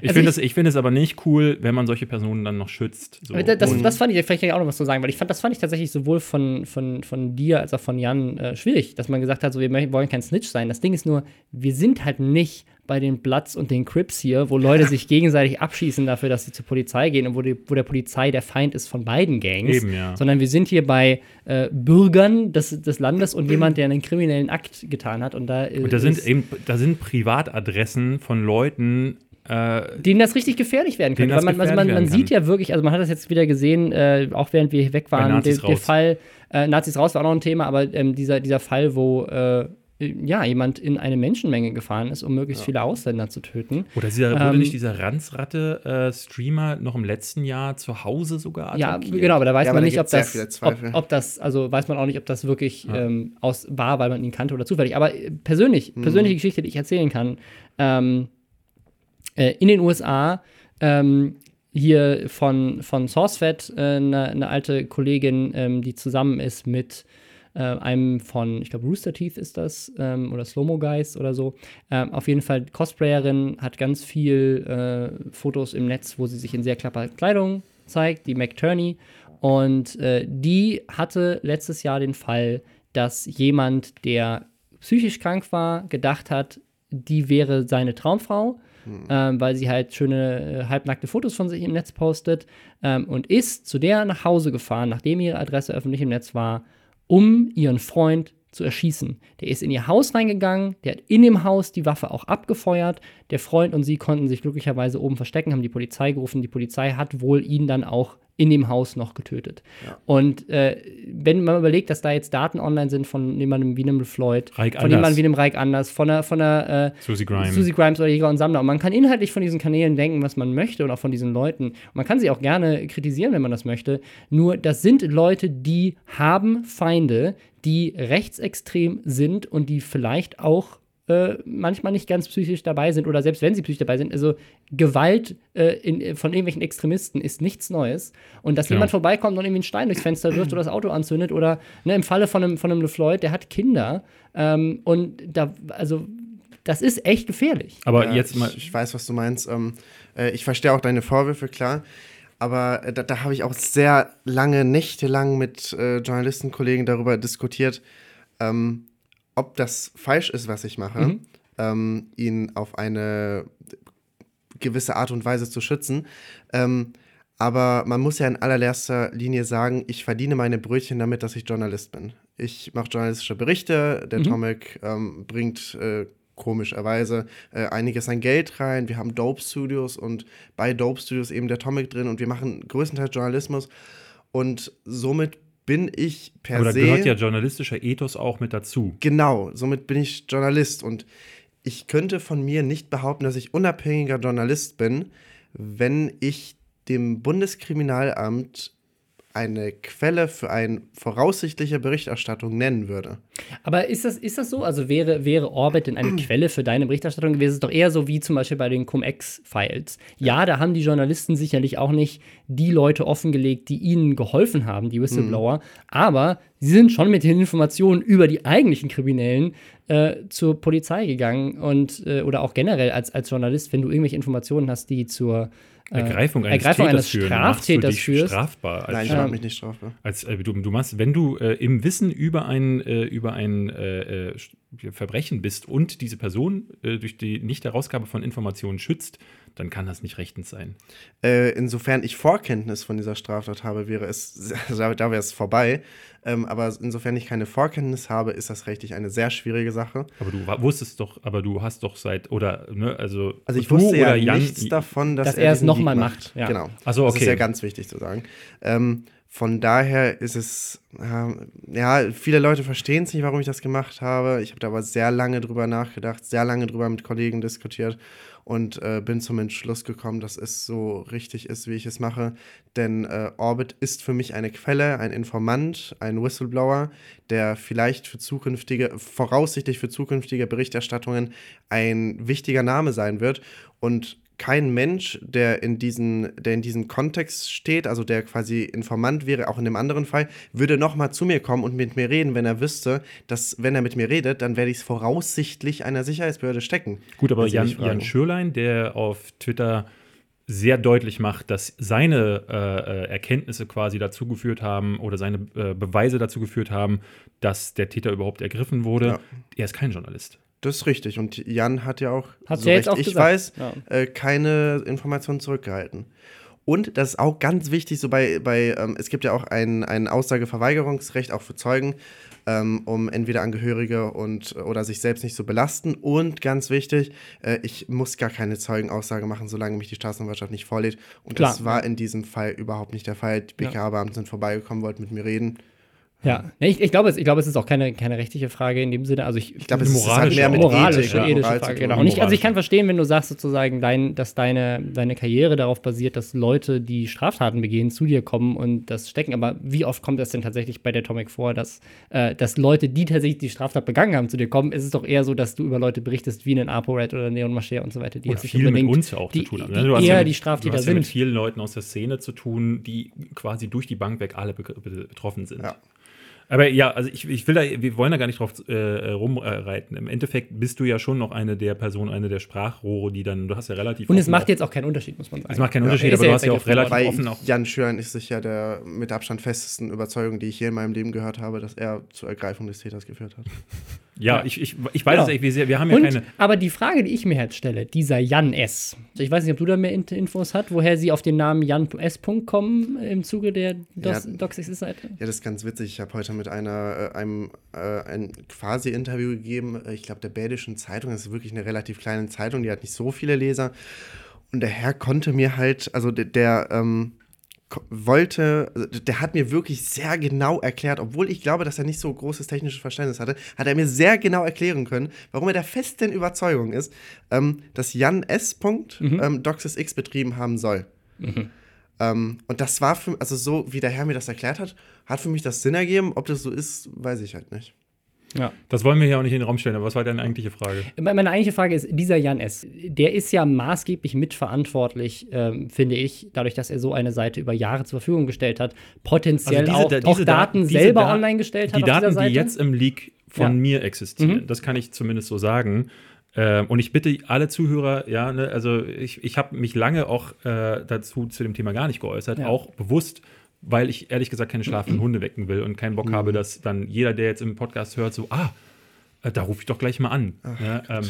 ich Also finde es find aber nicht cool, wenn man solche Personen dann noch schützt. So. Das, das fand ich, vielleicht kann ich auch noch was zu sagen, weil ich fand, das fand ich tatsächlich sowohl von, von, von dir als auch von Jan äh, schwierig, dass man gesagt hat, so, wir wollen kein Snitch sein. Das Ding ist nur, wir sind halt nicht bei den Bloods und den Crips hier, wo Leute [laughs] sich gegenseitig abschießen dafür, dass sie zur Polizei gehen und wo, die, wo der Polizei der Feind ist von beiden Gangs. Eben, ja. Sondern wir sind hier bei äh, Bürgern des, des Landes und jemand, der einen kriminellen Akt getan hat. Und da, äh, Und da sind eben, da sind Privatadressen von Leuten, äh, denen das richtig gefährlich werden könnte. Denen Weil das man, also man, man sieht ja wirklich, also man hat das jetzt wieder gesehen, äh, auch während wir weg waren, Nazis der, der raus. Fall, äh, Nazis raus war auch noch ein Thema, aber ähm, dieser, dieser Fall, wo äh, ja, jemand in eine Menschenmenge gefahren ist, um möglichst viele Ausländer zu töten. oder dieser, wurde Ähm, nicht dieser Ranzratte-Streamer noch im letzten Jahr zu Hause sogar Ja, attackiert? genau, aber da weiß Ja, man da nicht, ob das, ob, ob das, also weiß man auch nicht, ob das wirklich ähm, aus war, weil man ihn kannte oder zufällig. Aber äh, persönlich, Mhm. persönliche Geschichte, die ich erzählen kann, ähm, äh, in den USA, ähm, hier von, von SourceFed, eine äh, ne- alte Kollegin, ähm, die zusammen ist mit äh, einem von, ich glaube, Rooster Teeth ist das, ähm, oder Slow-Mo Guys oder so. Ähm, auf jeden Fall Cosplayerin, hat ganz viel äh, Fotos im Netz, wo sie sich in sehr klapper Kleidung zeigt, die McTurney. Und äh, die hatte letztes Jahr den Fall, dass jemand, der psychisch krank war, gedacht hat, die wäre seine Traumfrau, ähm, weil sie halt schöne äh, halbnackte Fotos von sich im Netz postet ähm, und ist zu der nach Hause gefahren, nachdem ihre Adresse öffentlich im Netz war, um ihren Freund zu erschießen. Der ist in ihr Haus reingegangen, der hat in dem Haus die Waffe auch abgefeuert. Der Freund und sie konnten sich glücklicherweise oben verstecken, haben die Polizei gerufen. Die Polizei hat wohl ihn dann auch in dem Haus noch getötet. Ja. Und äh, wenn man überlegt, dass da jetzt Daten online sind von jemandem wie einem Floyd, Reik von Anders. jemandem wie einem Reich Anders, von einer, von einer äh, Susie Grimes. Susie Grimes oder Jäger und Sammler. Und man kann inhaltlich von diesen Kanälen denken, was man möchte und auch von diesen Leuten. Und man kann sie auch gerne kritisieren, wenn man das möchte. Nur das sind Leute, die haben Feinde, die rechtsextrem sind und die vielleicht auch äh, manchmal nicht ganz psychisch dabei sind oder selbst wenn sie psychisch dabei sind. Also Gewalt äh, in, von irgendwelchen Extremisten ist nichts Neues. Und dass Genau. jemand vorbeikommt und irgendwie einen Stein durchs Fenster wirft oder das Auto anzündet oder ne, im Falle von einem, von einem LeFloid, der hat Kinder. Ähm, und da, also, das ist echt gefährlich. Aber Ja, jetzt mal. Ich, ich weiß, was du meinst. Ähm, äh, ich verstehe auch deine Vorwürfe, klar. Aber äh, da, da habe ich auch sehr lange, nächtelang mit äh, Journalistenkollegen darüber diskutiert, ähm, ob das falsch ist, was ich mache, Mhm. ähm, ihn auf eine gewisse Art und Weise zu schützen. Ähm, aber man muss ja in allererster Linie sagen, ich verdiene meine Brötchen damit, dass ich Journalist bin. Ich mache journalistische Berichte, der Mhm. Tomic ähm, bringt äh, komischerweise äh, einiges an Geld rein. Wir haben Dope Studios und bei Dope Studios eben der Tomic drin und wir machen größtenteils Journalismus. Und somit bin ich per Aber da se. gehört ja journalistischer Ethos auch mit dazu. Genau, somit bin ich Journalist und ich könnte von mir nicht behaupten, dass ich unabhängiger Journalist bin, wenn ich dem Bundeskriminalamt eine Quelle für eine voraussichtliche Berichterstattung nennen würde. Aber ist das, ist das so? Also wäre, wäre Orbit denn eine [clears throat] Quelle für deine Berichterstattung gewesen? Es ist doch eher so wie zum Beispiel bei den Cum-Ex-Files. Ja, da haben die Journalisten sicherlich auch nicht die Leute offengelegt, die ihnen geholfen haben, die Whistleblower. Aber sie sind schon mit den Informationen über die eigentlichen Kriminellen äh, zur Polizei gegangen und äh, oder auch generell als, als Journalist, wenn du irgendwelche Informationen hast, die zur Ergreifung eines Ergreifung Täters eines führen, machst du Straftäters dich führst. strafbar. Als, Nein, ich Ähm, mache mich nicht strafbar. als äh, du, du machst, wenn du äh, im Wissen über ein, äh, über ein äh, äh, Verbrechen bist und diese Person äh, durch die Nicht-Herausgabe von Informationen schützt, dann kann das nicht rechtens sein. Äh, insofern ich Vorkenntnis von dieser Straftat habe, wäre es, [laughs] da, da wäre es vorbei. Ähm, aber insofern ich keine Vorkenntnis habe, ist das rechtlich eine sehr schwierige Sache. Aber du wusstest doch, aber du hast doch seit, oder, ne, also. Also ich wusste ja Jan- nichts davon, dass, Dass er es diesen noch Leak mal macht, ja. Genau. Ach so, Das ist okay. ja ganz wichtig zu sagen. Ähm, von daher ist es, äh, ja, viele Leute verstehen es nicht, warum ich das gemacht habe. Ich habe da aber sehr lange drüber nachgedacht, sehr lange drüber mit Kollegen diskutiert und äh, bin zum Entschluss gekommen, dass es so richtig ist, wie ich es mache. Denn äh, Orbit ist für mich eine Quelle, ein Informant, ein Whistleblower, der vielleicht für zukünftige, voraussichtlich für zukünftige Berichterstattungen ein wichtiger Name sein wird. Und kein Mensch, der in, diesen, der in diesem Kontext steht, also der quasi Informant wäre, auch in dem anderen Fall, würde nochmal zu mir kommen und mit mir reden, wenn er wüsste, dass, wenn er mit mir redet, dann werde ich es voraussichtlich einer Sicherheitsbehörde stecken. Gut, aber Jan. Jan Schürlein, der auf Twitter sehr deutlich macht, dass seine äh, äh, Erkenntnisse quasi dazu geführt haben oder seine äh, Beweise dazu geführt haben, dass der Täter überhaupt ergriffen wurde. Ja. Er ist kein Journalist. Das ist richtig. Und Jan hat ja auch, Hat so ja recht auch ich gesagt. weiß, Ja. äh, keine Informationen zurückgehalten. Und das ist auch ganz wichtig, so bei, bei ähm, es gibt ja auch ein, ein Aussageverweigerungsrecht auch für Zeugen, ähm, um entweder Angehörige und oder sich selbst nicht zu belasten. Und ganz wichtig, äh, ich muss gar keine Zeugenaussage machen, solange mich die Staatsanwaltschaft nicht vorlädt. Und Klar. das war in diesem Fall überhaupt nicht der Fall. Die BKA-Beamten sind vorbeigekommen, wollten mit mir reden. Ja, ich, ich glaube, es, ich glaube, es ist auch keine, keine rechtliche Frage in dem Sinne. Also ich, Ich glaube, es Eine ist, mehr mit moralische, Ethik und ethische Frage, genau. Und ich, also ich kann verstehen, wenn du sagst sozusagen, dein, dass deine, deine Karriere darauf basiert, dass Leute, die Straftaten begehen, zu dir kommen und das stecken. Aber wie oft kommt das denn tatsächlich bei der Atomic vor, dass, äh, dass Leute, die tatsächlich die Straftat begangen haben, zu dir kommen? Es ist doch eher so, dass du über Leute berichtest, wie einen ApoRed oder Neon Mascher und so weiter, die Und jetzt viel mit uns ja auch die, zu tun haben. die ne? Du hast eher ja, die du Straftäter hast ja mit sind. vielen Leuten aus der Szene zu tun, die quasi durch die Bank weg alle be be betroffen sind. Ja. Aber ja, also ich, ich will da, wir wollen da gar nicht drauf äh, rumreiten. Im Endeffekt bist du ja schon noch eine der Personen, eine der Sprachrohre, die dann, du hast ja relativ. Und es macht auch- jetzt auch keinen Unterschied, muss man sagen. Es macht keinen Ja, Unterschied, er aber du hast ja auch relativ Bei offen auch. Jan Schürn ist sicher der mit Abstand festesten Überzeugung, die ich je in meinem Leben gehört habe, dass er zur Ergreifung des Täters geführt hat. Ja, ich, ich, ich weiß Ja. es echt, wir, sehr- wir haben ja Und, keine. aber die Frage, die ich mir jetzt stelle, dieser Jan S. Ich weiß nicht, ob du da mehr In- Infos hast, woher sie auf den Namen Jan S. kommen im Zuge der Dos Ja. Doxis-Seite. Ja, das ist ganz witzig. Ich habe heute mit einer, äh, einem äh, ein quasi Interview gegeben, äh, ich glaube der Bädischen Zeitung, das ist wirklich eine relativ kleine Zeitung, die hat nicht so viele Leser. Und der Herr konnte mir halt, also der, der ähm, wollte, also der hat mir wirklich sehr genau erklärt, obwohl ich glaube, dass er nicht so großes technisches Verständnis hatte, hat er mir sehr genau erklären können, warum er der festen Überzeugung ist, ähm, dass Jan S. Punkt, Mhm. ähm, Doxis X betrieben haben soll. Ähm, und das war für, also so wie der Herr mir das erklärt hat, hat für mich das Sinn ergeben. Ob das so ist, weiß ich halt nicht. Ja. Das wollen wir hier auch nicht in den Raum stellen, aber was war deine eigentliche Frage? Meine eigentliche Frage ist, dieser Jan S., der ist ja maßgeblich mitverantwortlich, ähm, finde ich, dadurch, dass er so eine Seite über Jahre zur Verfügung gestellt hat, potenziell Also diese- auch, diese auch Da- Daten diese selber Da- online gestellt hat Die Daten, die jetzt im Leak von Ja. mir existieren, Mhm. das kann ich zumindest so sagen. Ähm, und ich bitte alle Zuhörer, ja, ne, also ich, ich habe mich lange auch äh, dazu zu dem Thema gar nicht geäußert, Ja. auch bewusst, weil ich ehrlich gesagt keine schlafenden [clears throat] Hunde wecken will und keinen Bock habe, dass dann jeder, der jetzt im Podcast hört, so, ah, äh, da rufe ich doch gleich mal an. Ja, ähm,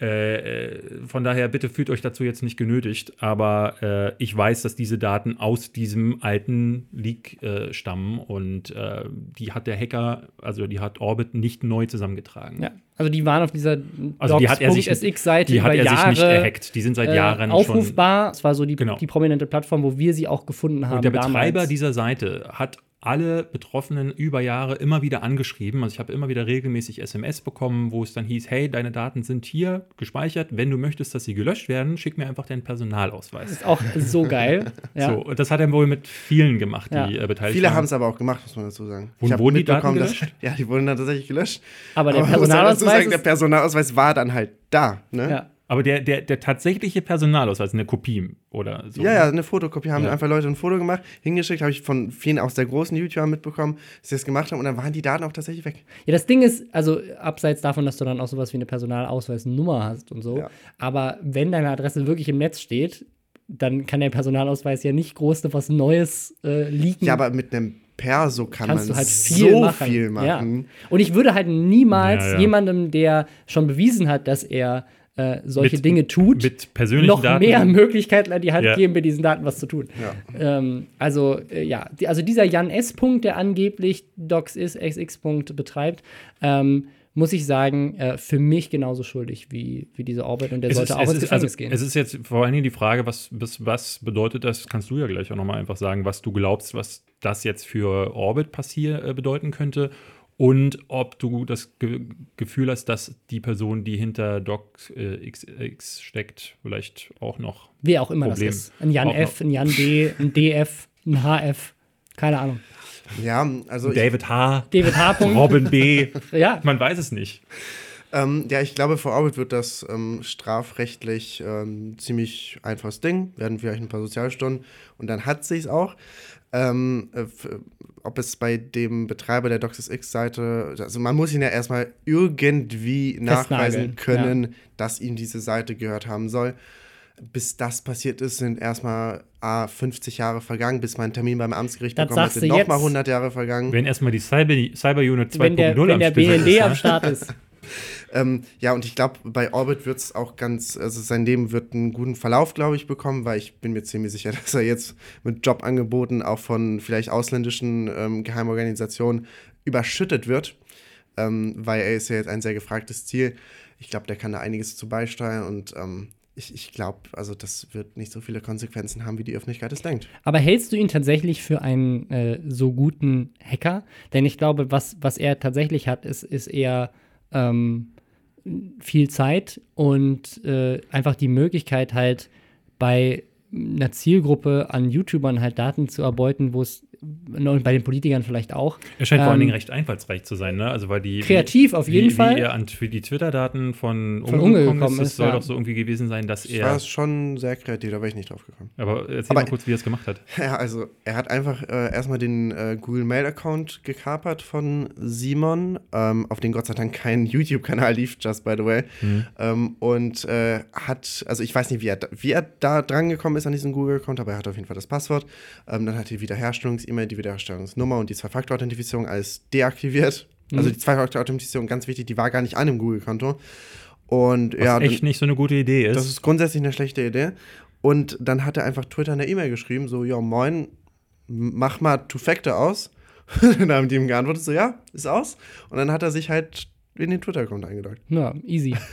äh, äh, von daher, bitte fühlt euch dazu jetzt nicht genötigt, aber äh, ich weiß, dass diese Daten aus diesem alten Leak äh, stammen und äh, die hat der Hacker, also die hat Orbit nicht neu zusammengetragen. ja, also die waren auf dieser Also die hat er sich, Docs.sx-Seite die hat er sich nicht Jahre gehackt. Die sind seit äh, Jahren schon. aufrufbar. Es war so die, Genau. die prominente Plattform, wo wir sie auch gefunden haben. Und der Betreiber damals. dieser Seite hat alle Betroffenen über Jahre immer wieder angeschrieben. Also ich habe immer wieder regelmäßig SMS bekommen, wo es dann hieß, hey, deine Daten sind hier gespeichert. Wenn du möchtest, dass sie gelöscht werden, schick mir einfach deinen Personalausweis. ist auch so geil. ja. [laughs] So, und das hat er wohl mit vielen gemacht, die Ja. äh, beteiligt Viele waren. haben es aber auch gemacht, muss man dazu sagen. Wurden- wurden die Daten mitbekommen, dass- gelöscht? [laughs] Ja, die wurden dann tatsächlich gelöscht. Aber der Personalausweis sagen, der Personalausweis war dann halt da. Ne? Ja. Aber der, der, der tatsächliche Personalausweis, eine Kopie oder so. Ja, ja, eine Fotokopie haben Ja. einfach Leute ein Foto gemacht, hingeschickt, habe ich von vielen aus der großen YouTubern mitbekommen, dass sie das gemacht haben und dann waren die Daten auch tatsächlich weg. Ja, das Ding ist, also abseits davon, dass du dann auch sowas wie eine Personalausweisnummer hast und so, Ja. aber wenn deine Adresse wirklich im Netz steht, dann kann der Personalausweis ja nicht groß was Neues äh, leaken. Ja, aber mit einem Perso kann kannst man du halt viel so machen. viel Ja. machen. Und ich würde halt niemals Ja, ja. jemandem, der schon bewiesen hat, dass er äh, solche Mit- Dinge tut, Mit persönlichen noch Daten. mehr [laughs] Möglichkeiten an die Hand Ja. geben, mit diesen Daten was zu tun. Ähm, also, äh, ja, die, also dieser Jan S. Punkt, der angeblich Docs ist, XX Punkt betreibt, ähm, muss ich sagen, äh, für mich genauso schuldig wie, wie diese Orbit und der Es sollte ist, auch ins ist, Gefängnis also, gehen. es ist jetzt vor allen Dingen die Frage, was, was, was bedeutet das? Kannst du ja gleich auch nochmal einfach sagen, was du glaubst, was das jetzt für Orbit passier äh, bedeuten könnte. Und ob du das Ge Gefühl hast, dass die Person, die hinter Doc äh, XX steckt, vielleicht auch noch. Wer auch immer Problem. das ist. Ein Jan Auch F., ein Jan D., ein DF, ein HF, keine Ahnung. Ja, also David H., David H. Robin B. [laughs] Ja, Man weiß es nicht. ähm, ja, ich glaube, vor Orbit wird das ähm, strafrechtlich ähm, ziemlich einfaches Ding. Werden vielleicht ein paar Sozialstunden und dann hat sich's auch. Ähm, äh, f- ob es bei dem Betreiber der Doxis X-Seite, also man muss ihn ja erstmal irgendwie nachweisen können, dass ihm diese Seite gehört haben soll. Bis das passiert ist, sind erstmal A, 50 Jahre vergangen, bis man einen Termin beim Amtsgericht Das bekommen hat, sind nochmal jetzt. 100 Jahre vergangen. Wenn erstmal die Cyber, Cyber Unit 2.0 wenn der, wenn am der Stissel BND ist, am ne? Start ist. [laughs] Ähm, ja, und ich glaube, bei Orbit wird es auch ganz, also sein Leben wird einen guten Verlauf, glaube ich, bekommen, weil ich bin mir ziemlich sicher, [laughs] dass er jetzt mit Jobangeboten auch von vielleicht ausländischen ähm, Geheimorganisationen überschüttet wird, ähm, weil er ist ja jetzt ein sehr gefragtes Ziel. Ich glaube, der kann da einiges zu beisteuern und ähm, ich, ich glaube, also das wird nicht so viele Konsequenzen haben, wie die Öffentlichkeit es denkt. Aber hältst du ihn tatsächlich für einen äh, so guten Hacker? Denn ich glaube, was, was er tatsächlich hat, ist, ist eher ähm, viel Zeit und äh, einfach die Möglichkeit, halt bei einer Zielgruppe an YouTubern halt Daten zu erbeuten, wo es und bei den Politikern vielleicht auch. Er scheint vor allen Ähm, Dingen recht einfallsreich zu sein, ne? Also weil die Kreativ auf wie, jeden wie Fall. er an für die Twitter-Daten von, Von Unge gekommen gekommen ist, das ist, soll ja. doch so irgendwie gewesen sein, dass Das war er. es schon sehr kreativ, da wäre ich nicht drauf gekommen. Aber erzähl Aber- mal kurz, wie er es gemacht hat. [laughs] Ja, also er hat einfach äh, erstmal den äh, Google Mail-Account gekapert von Simon, ähm, auf den Gott sei Dank kein [laughs] YouTube-Kanal lief, just by the way. Ähm, und äh, hat, also ich weiß nicht, wie er, da- wie er da dran gekommen ist an diesen Google-Account, aber er hat auf jeden Fall das Passwort. Ähm, dann hat er die Wiederherstellungs-E-Mail, die Wiederherstellungsnummer und die Zwei-Faktor-Authentifizierung alles deaktiviert. Also die Zwei-Faktor-Authentifizierung, ganz wichtig, die war gar nicht an dem Google-Konto. Und Was ja, echt nicht so eine gute Idee ist. das ist grundsätzlich eine schlechte Idee. Und dann hat er einfach Twitter eine E-Mail geschrieben, so, ja, moin, mach mal Two-Factor aus. [laughs] dann haben die ihm geantwortet, so, ja, ist aus. Und dann hat er sich halt in den Twitter-Account eingeloggt. Ja, easy. [laughs]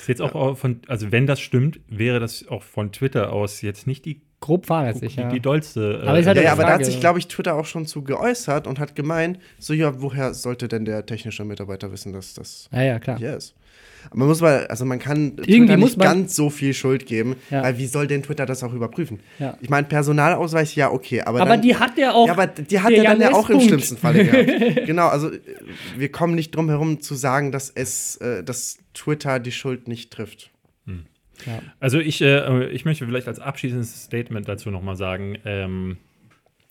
Ist jetzt auch von, also wenn das stimmt, wäre das auch von Twitter aus jetzt nicht die grob fahrlässig, die, ja. die dollste. äh, Aber ist halt Ja, ja, aber da hat sich, glaube ich, Twitter auch schon zu geäußert und hat gemeint, so ja, woher sollte denn der technische Mitarbeiter wissen, dass das ja, ja, klar. hier ist? Aber man muss mal, also man kann Irgendwie Twitter muss nicht man- ganz so viel Schuld geben, Ja. weil wie soll denn Twitter das auch überprüfen? Ja. Ich meine, Personalausweis, ja, okay, aber Aber dann, die hat ja auch. ja, aber die hat der er dann ja auch im schlimmsten Falle gehabt. [laughs] genau, also äh, wir kommen nicht drum herum zu sagen, dass es, äh, dass Twitter die Schuld nicht trifft. Ja. Also ich, äh, ich möchte vielleicht als abschließendes Statement dazu nochmal sagen, ähm,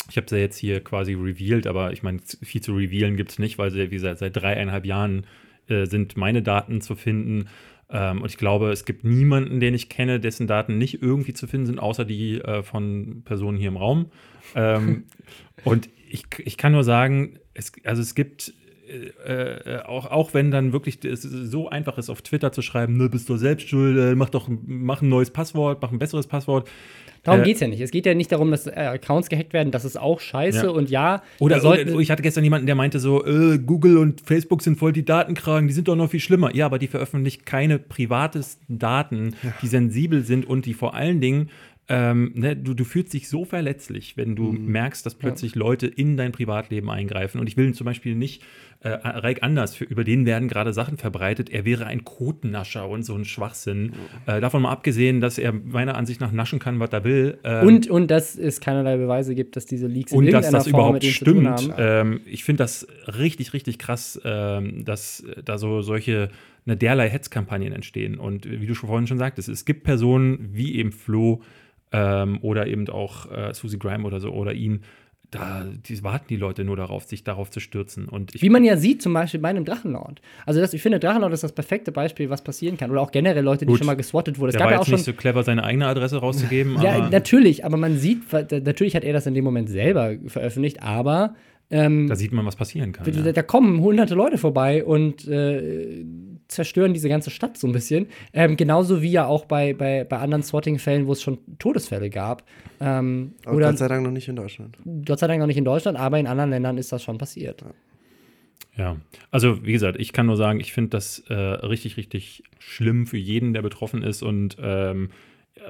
ich habe es ja jetzt hier quasi revealed, aber ich meine, viel zu revealen gibt es nicht, weil sie, wie gesagt, seit dreieinhalb Jahren äh, sind meine Daten zu finden. Ähm, und ich glaube, es gibt niemanden, den ich kenne, dessen Daten nicht irgendwie zu finden sind, außer die äh, von Personen hier im Raum. Ähm, [laughs] und ich, ich kann nur sagen, es, also es gibt äh, auch, auch wenn dann wirklich es so einfach ist, auf Twitter zu schreiben, ne, bist du selbst schuld, äh, mach doch mach ein neues Passwort, mach ein besseres Passwort. Darum Äh, geht es ja nicht. Es geht ja nicht darum, dass äh, Accounts gehackt werden. Das ist auch scheiße. Ja. Und ja, Oder, sollten- oder ich hatte gestern jemanden, der meinte so, äh, Google und Facebook sind voll die Datenkragen, die sind doch noch viel schlimmer. Ja, aber die veröffentlichen keine privatesten Daten, die sensibel sind und die vor allen Dingen ähm, ne, du, du fühlst dich so verletzlich, wenn du merkst, dass plötzlich Leute in dein Privatleben eingreifen. Und ich will zum Beispiel nicht, äh, Reik Anders, für, über den werden gerade Sachen verbreitet, er wäre ein Kotennascher und so ein Schwachsinn. Äh, davon mal abgesehen, dass er meiner Ansicht nach naschen kann, was er will. Ähm, und, und dass es keinerlei Beweise gibt, dass diese Leaks in und dass irgendeiner das Form überhaupt mit ihm zu tun stimmt. haben. Ähm, ich finde das richtig, richtig krass, ähm, dass da so solche eine derlei Hetzkampagnen entstehen. Und wie du schon vorhin schon sagtest, es gibt Personen wie eben Flo ähm, oder eben auch äh, Susie Graham oder so oder ihn, da die warten die Leute nur darauf, sich darauf zu stürzen. Und Wie man ja sieht, zum Beispiel bei einem Drachenlord. Also das, ich finde, Drachenlord ist das perfekte Beispiel, was passieren kann. Oder auch generell Leute, die Gut. schon mal geswattet wurden. Es der gab war ja auch jetzt schon. nicht so clever, seine eigene Adresse rauszugeben. ja, aber natürlich, aber man sieht, natürlich hat er das in dem Moment selber veröffentlicht, aber ähm, da sieht man, was passieren kann. da, Ja. da kommen hunderte Leute vorbei und äh, zerstören diese ganze Stadt so ein bisschen. Ähm, genauso wie ja auch bei, bei, bei anderen Swatting-Fällen, wo es schon Todesfälle gab. Ähm, Aber oder Gott sei Dank noch nicht in Deutschland. Gott sei Dank noch nicht in Deutschland, aber in anderen Ländern ist das schon passiert. Ja, also wie gesagt, ich kann nur sagen, ich finde das äh, richtig, richtig schlimm für jeden, der betroffen ist. Und ähm,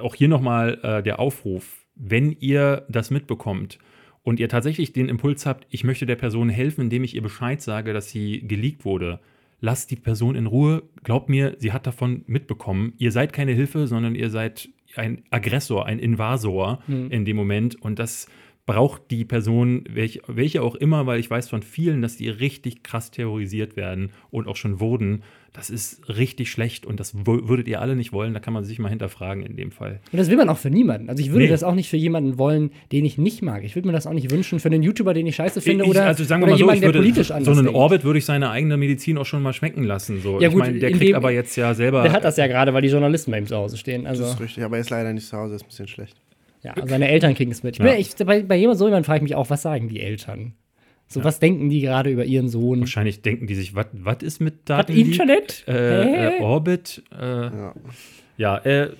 auch hier nochmal äh, der Aufruf, wenn ihr das mitbekommt und ihr tatsächlich den Impuls habt, ich möchte der Person helfen, indem ich ihr Bescheid sage, dass sie geleakt wurde, lasst die Person in Ruhe. Glaubt mir, sie hat davon mitbekommen. Ihr seid keine Hilfe, sondern ihr seid ein Aggressor, ein Invasor in dem Moment. Und das braucht die Person, welche, welche auch immer, weil ich weiß von vielen, dass die richtig krass terrorisiert werden und auch schon wurden. Das ist richtig schlecht und das würdet ihr alle nicht wollen. Da kann man sich mal hinterfragen in dem Fall. Und das will man auch für niemanden. Also ich würde Nee. das auch nicht für jemanden wollen, den ich nicht mag. Ich würde mir das auch nicht wünschen für einen YouTuber, den ich scheiße finde Ich- oder, also sagen wir oder mal so, jemanden, ich der würde politisch so anders einen denkt. Orbit würde ich seine eigene Medizin auch schon mal schmecken lassen. So. Ja, ich gut, meine, der kriegt dem- aber jetzt ja selber. Der hat das ja gerade, weil die Journalisten bei ihm zu Hause stehen. Also, Das ist richtig, aber er ist leider nicht zu Hause, ist ein bisschen schlecht. Ja, seine Eltern kriegen es mit. Ich Ja. bin, ich, bei, bei jemand so jemand frage ich mich auch, was sagen die Eltern? So, was denken die gerade über ihren Sohn? Wahrscheinlich denken die sich, was was ist mit Hat Daten? Internet? Äh, äh? Orbit. Äh, Ja. Ja, äh,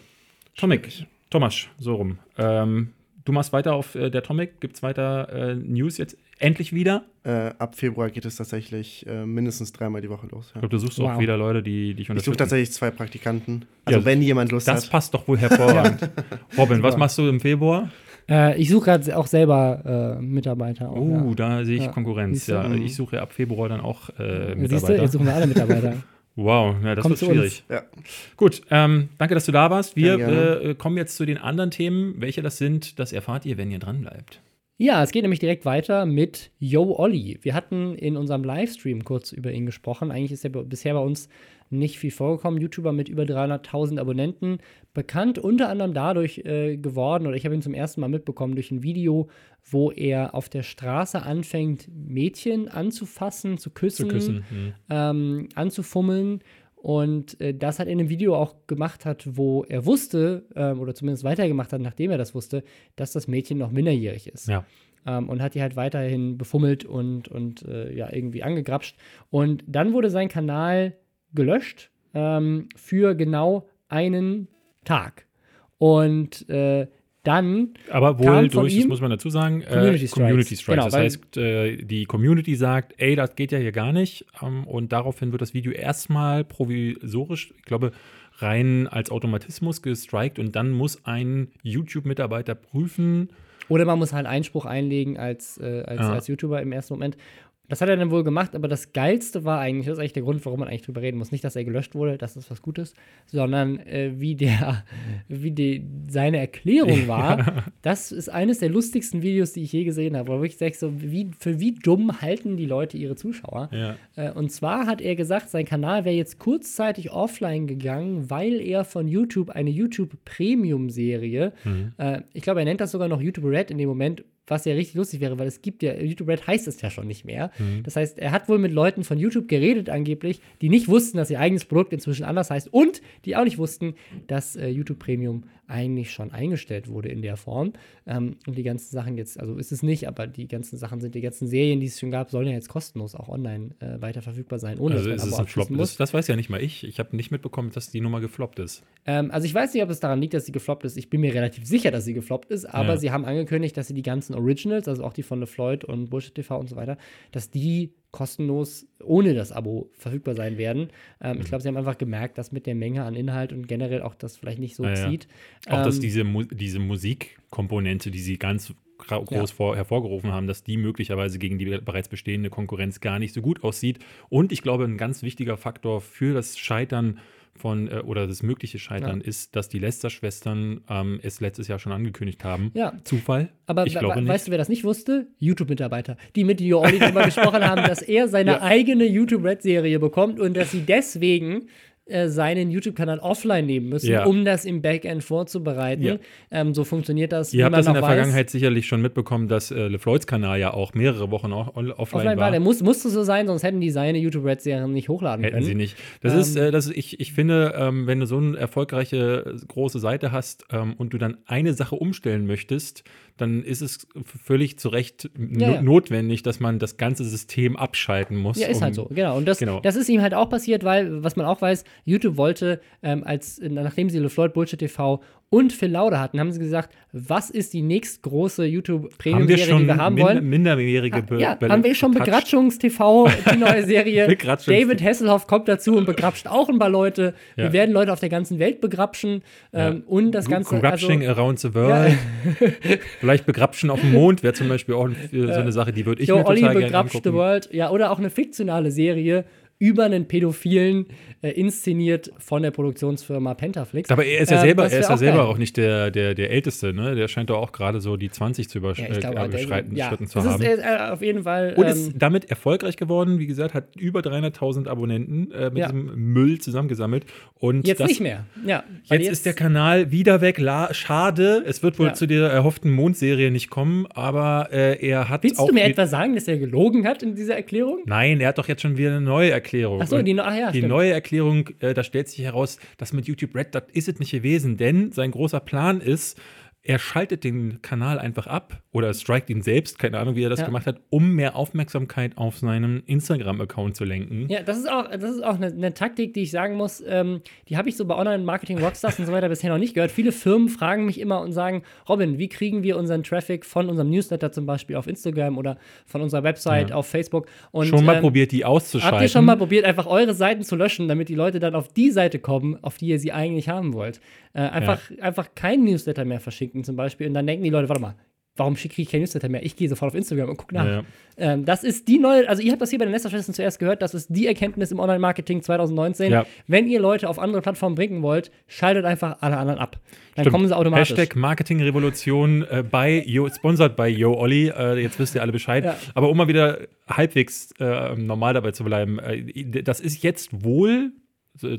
Tomic, Thomas, so rum. Ähm, du machst weiter auf äh, der Tomic, gibt's weiter äh, News jetzt endlich wieder? Äh, ab Februar geht es tatsächlich äh, mindestens dreimal die Woche los. Ich Ja. glaube, du suchst Wow. auch wieder Leute, die dich Ich suche unterstützen. tatsächlich zwei Praktikanten. Also Ja, wenn jemand Lust das hat. passt doch wohl hervorragend. [laughs] Robin, was machst du im Februar? Äh, ich suche gerade auch selber äh, Mitarbeiter. Auch, Oh, ja. da sehe ich Ja, Konkurrenz. Ja, Mhm. ich suche ab Februar dann auch äh, Siehst du, Mitarbeiter. jetzt suchen wir alle Mitarbeiter. [laughs] wow, ja, das Kommt wird schwierig. Ja. Gut, ähm, danke, dass du da warst. Wir äh, kommen jetzt zu den anderen Themen. Welche das sind, das erfahrt ihr, wenn ihr dran bleibt. Ja, es geht nämlich direkt weiter mit Yo Olli. Wir hatten in unserem Livestream kurz über ihn gesprochen. Eigentlich ist er bisher bei uns nicht viel vorgekommen. YouTuber mit über 300.000 Abonnenten. Bekannt unter anderem dadurch äh, geworden, oder ich habe ihn zum ersten Mal mitbekommen, durch ein Video, wo er auf der Straße anfängt, Mädchen anzufassen, zu küssen, Zu küssen. Hm. ähm, anzufummeln. Und äh, das hat er in einem Video auch gemacht hat, wo er wusste, ähm, oder zumindest weitergemacht hat, nachdem er das wusste, dass das Mädchen noch minderjährig ist. Ja. Ähm, und hat die halt weiterhin befummelt und, und äh, ja, irgendwie angegrapscht. Und dann wurde sein Kanal gelöscht ähm, für genau einen Tag. Und äh, dann Aber wohl durch, das muss man dazu sagen, Community äh, Strikes. Community Strikes. Genau, das heißt, äh, die Community sagt, ey, das geht ja hier gar nicht. Ähm, und daraufhin wird das Video erstmal provisorisch, ich glaube, rein als Automatismus gestrikt und dann muss ein YouTube-Mitarbeiter prüfen. Oder man muss halt Einspruch einlegen als, äh, als, Ja. als YouTuber im ersten Moment. Das hat er dann wohl gemacht, aber das Geilste war eigentlich, das ist eigentlich der Grund, warum man eigentlich drüber reden muss. Nicht, dass er gelöscht wurde, das ist was Gutes, sondern äh, wie der, [laughs] wie die, seine Erklärung war. Das ist eines der lustigsten Videos, die ich je gesehen habe. Wo ich sage, so, wie, für wie dumm halten die Leute ihre Zuschauer? Ja. Äh, Und zwar hat er gesagt, sein Kanal wäre jetzt kurzzeitig offline gegangen, weil er von YouTube eine YouTube Premium-Serie, äh, ich glaube, er nennt das sogar noch YouTube Red in dem Moment, was ja richtig lustig wäre, weil es gibt ja, YouTube Red heißt es ja schon nicht mehr. Das heißt, er hat wohl mit Leuten von YouTube geredet angeblich, die nicht wussten, dass ihr eigenes Produkt inzwischen anders heißt und die auch nicht wussten, dass äh, YouTube Premium eigentlich schon eingestellt wurde in der Form. Ähm, und die ganzen Sachen jetzt, also ist es nicht, aber die ganzen Sachen sind, die ganzen Serien, die es schon gab, sollen ja jetzt kostenlos auch online äh, weiter verfügbar sein, ohne Also dass ist man es Abo ein Flop. abschließen Das, muss. das weiß ja nicht mal ich. Ich habe nicht mitbekommen, dass die Nummer gefloppt ist. Ähm, also ich weiß nicht, ob es daran liegt, dass sie gefloppt ist. Ich bin mir relativ sicher, dass sie gefloppt ist, aber Ja. sie haben angekündigt, dass sie die ganzen Originals, also auch die von LeFloid und Bullshit TV und so weiter, dass die kostenlos ohne das Abo verfügbar sein werden. Ähm, Mhm. Ich glaube, sie haben einfach gemerkt, dass mit der Menge an Inhalt und generell auch das vielleicht nicht so Ja, ja. zieht. Auch dass Ähm, diese, Mu diese Musikkomponente, die sie ganz groß Ja. vor, hervorgerufen haben, dass die möglicherweise gegen die bereits bestehende Konkurrenz gar nicht so gut aussieht. Und ich glaube, ein ganz wichtiger Faktor für das Scheitern von äh, oder das mögliche Scheitern ist, dass die Lester-Schwestern ähm, es letztes Jahr schon angekündigt haben. Ja. Zufall? Aber ich glaube nicht. weißt du, wer das nicht wusste? YouTube-Mitarbeiter, die mit Jo Olli darüber [laughs] gesprochen haben, dass er seine Ja. eigene YouTube-Red-Serie bekommt und dass sie deswegen äh, seinen YouTube-Kanal offline nehmen müssen, Ja. um das im Backend vorzubereiten. Ja. Ähm, so funktioniert das. Ihr habt das in der weiß. Vergangenheit sicherlich schon mitbekommen, dass äh, LeFloids Kanal ja auch mehrere Wochen offline, offline war. Der muss, musste so sein, sonst hätten die seine YouTube-Red-Serien nicht hochladen Hätten können. sie nicht. Das Ähm, ist, äh, das ist ich, ich finde, ähm, wenn du so eine erfolgreiche äh, große Seite hast ähm, und du dann eine Sache umstellen möchtest, dann ist es völlig zu Recht Ja, ja. notwendig, dass man das ganze System abschalten muss. Ja, ist um- halt so, genau. Und das, Genau. das ist ihm halt auch passiert, weil, was man auch weiß, YouTube wollte, ähm, als, nachdem sie LeFloid Bullshit TV und Phil Laude hatten, haben sie gesagt, was ist die nächstgroße wir YouTube-Premium-Serie, die wir haben min wollen? minderjährige Be ja, Be- haben wir schon? Begratschungs-TV, die neue Serie. [laughs] Begratschungs- David Hasselhoff kommt dazu und begrapscht auch ein paar Leute. Wir Ja. werden Leute auf der ganzen Welt begrapschen. Ähm, Und das Ganze. Corruption also, around the world. [laughs] Vielleicht Begrapschen auf dem Mond wäre zum Beispiel auch so eine Sache, die würde ich Joe mir Olli total gerne begrapscht the angucken. World. Ja, oder auch eine fiktionale Serie über einen Pädophilen, äh, inszeniert von der Produktionsfirma Pentaflix. Aber er ist ja Ähm, selber, das er ist ja auch selber geil. auch nicht der, der, der Älteste, ne? Der scheint doch auch gerade so die 20 zu Ja, äh, der- überschreiten ja, Schritten zu das haben. ist äh, auf jeden Fall. Und ähm, ist damit erfolgreich geworden. Wie gesagt, hat über 300.000 Abonnenten äh, mit Ja. diesem Müll zusammengesammelt. Und jetzt das, nicht mehr. Ja, weil Jetzt, ist der Kanal wieder weg. La Schade. Es wird wohl Ja. zu der erhofften Mondserie nicht kommen, aber äh, er hat Willst du mir etwa sagen, dass er gelogen hat in dieser Erklärung? Nein, er hat doch jetzt schon wieder eine neue Erklärung. Ach so, die, ach ja, die stimmt. neue Erklärung, äh, da stellt sich heraus, dass mit YouTube Red, das ist es nicht gewesen, denn sein großer Plan ist, er schaltet den Kanal einfach ab oder strikt ihn selbst, keine Ahnung, wie er das Ja. gemacht hat, um mehr Aufmerksamkeit auf seinen Instagram-Account zu lenken. Ja, das ist auch, das ist auch eine, eine Taktik, die ich sagen muss, ähm, die habe ich so bei Online-Marketing-Rockstars und so weiter bisher noch nicht gehört. Viele Firmen fragen mich immer und sagen, Robin, wie kriegen wir unseren Traffic von unserem Newsletter zum Beispiel auf Instagram oder von unserer Website Ja. auf Facebook? Und, Schon mal ähm, probiert, die auszuschalten. Habt ihr schon mal probiert, einfach eure Seiten zu löschen, damit die Leute dann auf die Seite kommen, auf die ihr sie eigentlich haben wollt? Äh, einfach, einfach kein Newsletter mehr verschicken zum Beispiel. Und dann denken die Leute, warte mal, warum kriege ich kein Newsletter mehr? Ich gehe sofort auf Instagram und gucke nach. Ja. Ähm, das ist die neue, also ihr habt das hier bei den Nesterschwestern zuerst gehört, das ist die Erkenntnis im Online-Marketing 2019. Ja. Wenn ihr Leute auf andere Plattformen bringen wollt, schaltet einfach alle anderen ab. Dann Stimmt. kommen sie automatisch. Hashtag Marketingrevolution äh, bei Yo, sponsored by Yo Olli. Äh, jetzt wisst ihr alle Bescheid. Ja. Aber um mal wieder halbwegs äh, normal dabei zu bleiben, äh, das ist jetzt wohl,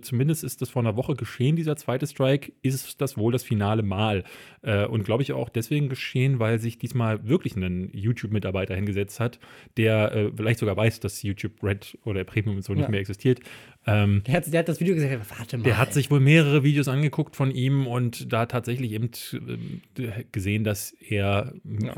zumindest ist das vor einer Woche geschehen, dieser zweite Strike, ist das wohl das finale Mal. Äh, und glaube ich auch deswegen geschehen, weil sich diesmal wirklich ein YouTube-Mitarbeiter hingesetzt hat, der äh, vielleicht sogar weiß, dass YouTube Red oder Premium und so nicht Ja. mehr existiert. Ähm, Der hat, der hat das Video gesagt, warte mal. der hat sich wohl mehrere Videos angeguckt von ihm und da tatsächlich eben ähm, gesehen, dass er Ja.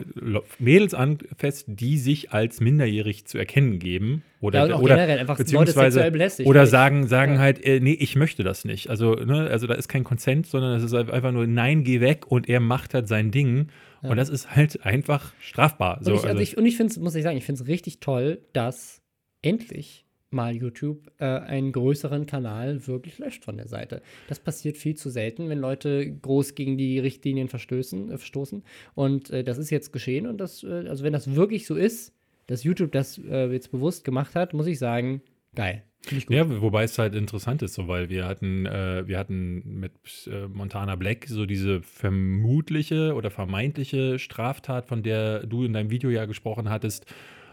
Mädels anfasst, die sich als minderjährig zu erkennen geben. Oder, Ja, oder generell einfach Leute beziehungsweise sexuell belästigt. oder sagen, sagen Ja. halt, äh, nee, ich möchte das nicht. Also, ne, also da ist kein Consent, sondern es ist einfach nur, nein, geh weg und er macht halt sein Ding. Und das ist halt einfach strafbar. So, und ich, also also- ich, und ich finde es, muss ich sagen, ich finde es richtig toll, dass endlich mal YouTube äh, einen größeren Kanal wirklich löscht von der Seite. Das passiert viel zu selten, wenn Leute groß gegen die Richtlinien verstößen, äh, verstoßen. Und äh, das ist jetzt geschehen. Und das, äh, also wenn das wirklich so ist, dass YouTube das äh, jetzt bewusst gemacht hat, muss ich sagen, geil. Ja, wobei es halt interessant ist, so, weil wir hatten, äh, wir hatten mit äh, Montana Black so diese vermutliche oder vermeintliche Straftat, von der du in deinem Video ja gesprochen hattest.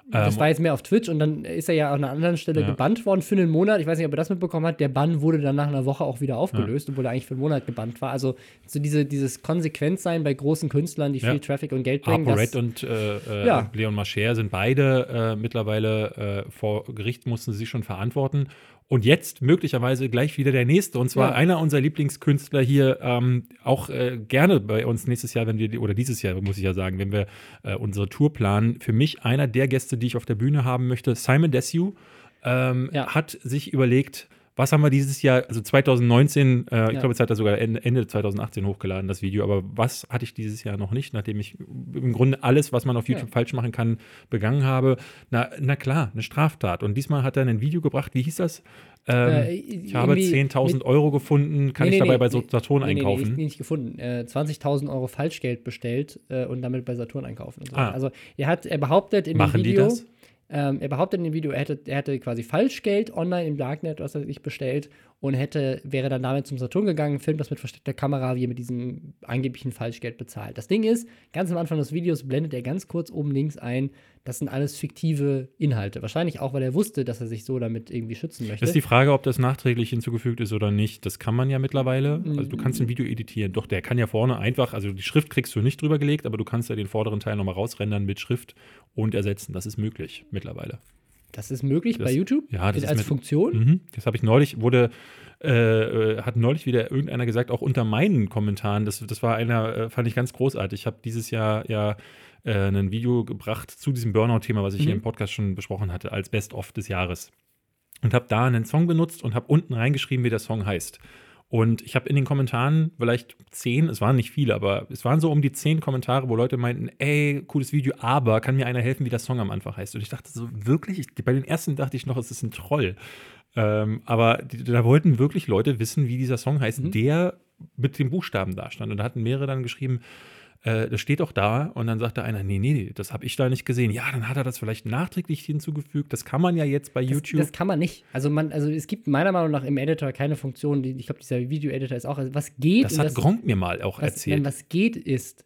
Das Ähm, war jetzt mehr auf Twitch und dann ist er ja an einer anderen Stelle Ja. gebannt worden für einen Monat. Ich weiß nicht, ob er das mitbekommen hat. Der Bann wurde dann nach einer Woche auch wieder aufgelöst, obwohl er eigentlich für einen Monat gebannt war. Also so diese, dieses Konsequenzsein bei großen Künstlern, die Ja. viel Traffic und Geld bringen. Harper Red und äh, äh, Ja. Leon Mascher sind beide äh, mittlerweile äh, vor Gericht, mussten sie sich schon verantworten. Und jetzt möglicherweise gleich wieder der nächste. Und zwar Ja. einer unserer Lieblingskünstler hier, ähm, auch äh, gerne bei uns nächstes Jahr, wenn wir, oder dieses Jahr, muss ich ja sagen, wenn wir äh, unsere Tour planen. Für mich einer der Gäste, die ich auf der Bühne haben möchte, Simon Desue, ähm, Ja. hat sich überlegt, was haben wir dieses Jahr, also 2019, äh, ich Ja. glaube, es hat er sogar Ende, Ende 2018 hochgeladen, das Video, aber was hatte ich dieses Jahr noch nicht, nachdem ich im Grunde alles, was man auf YouTube Ja. falsch machen kann, begangen habe? Na, na klar, eine Straftat. Und diesmal hat er ein Video gebracht, wie hieß das? Ähm, Äh, ich habe irgendwie 10.000 mit- Euro gefunden, kann Nee, ich nee, dabei nee, bei Saturn einkaufen? Nee, nicht gefunden. Äh, 20.000 Euro Falschgeld bestellt äh, und damit bei Saturn einkaufen. Und so. Ah. Also er hat, er behauptet in Machen dem die Video, das? Ähm, er behauptet in dem Video, er hätte, er hätte quasi Falschgeld online im Darknet, was er sich bestellt, und hätte, wäre dann damit zum Saturn gegangen, filmt das mit versteckter Kamera, wie er mit diesem angeblichen Falschgeld bezahlt. Das Ding ist, ganz am Anfang des Videos blendet er ganz kurz oben links ein, das sind alles fiktive Inhalte. Wahrscheinlich auch, weil er wusste, dass er sich so damit irgendwie schützen möchte. Das ist die Frage, ob das nachträglich hinzugefügt ist oder nicht. Das kann man ja mittlerweile. Also du kannst ein Video editieren. Doch, der kann ja vorne einfach, also die Schrift kriegst du nicht drüber gelegt, aber du kannst ja den vorderen Teil nochmal rausrendern mit Schrift und ersetzen. Das ist möglich mittlerweile. das ist möglich Das- bei YouTube? ja, das ist als mit- Funktion? Mhm. Das habe ich neulich, wurde, äh, äh, hat neulich wieder irgendeiner gesagt, auch unter meinen Kommentaren, das, das war einer, äh, fand ich ganz großartig. Ich habe dieses Jahr ja äh, ein Video gebracht zu diesem Burnout-Thema, was ich hier Mhm. im Podcast schon besprochen hatte, als Best-of des Jahres. Und habe da einen Song benutzt und habe unten reingeschrieben, wie der Song heißt. Und ich habe in den Kommentaren vielleicht zehn, es waren nicht viele, aber es waren so um die zehn Kommentare, wo Leute meinten, ey, cooles Video, aber kann mir einer helfen, wie der Song am Anfang heißt? Und ich dachte so, wirklich? Ich, bei den ersten dachte ich noch, es ist ein Troll. Ähm, aber die, da wollten wirklich Leute wissen, wie dieser Song heißt, Mhm. der mit dem Buchstaben da stand. Und da hatten mehrere dann geschrieben, äh, das steht doch da. Und dann sagte einer, nee, nee, das habe ich da nicht gesehen. Ja, dann hat er das vielleicht nachträglich hinzugefügt. Das kann man ja jetzt bei Das, YouTube. das kann man nicht. Also man, also es gibt meiner Meinung nach im Editor keine Funktion, die, ich glaube, dieser Video-Editor ist auch, also was geht. Das hat Gronk mir mal auch was, erzählt. Nein, was geht ist,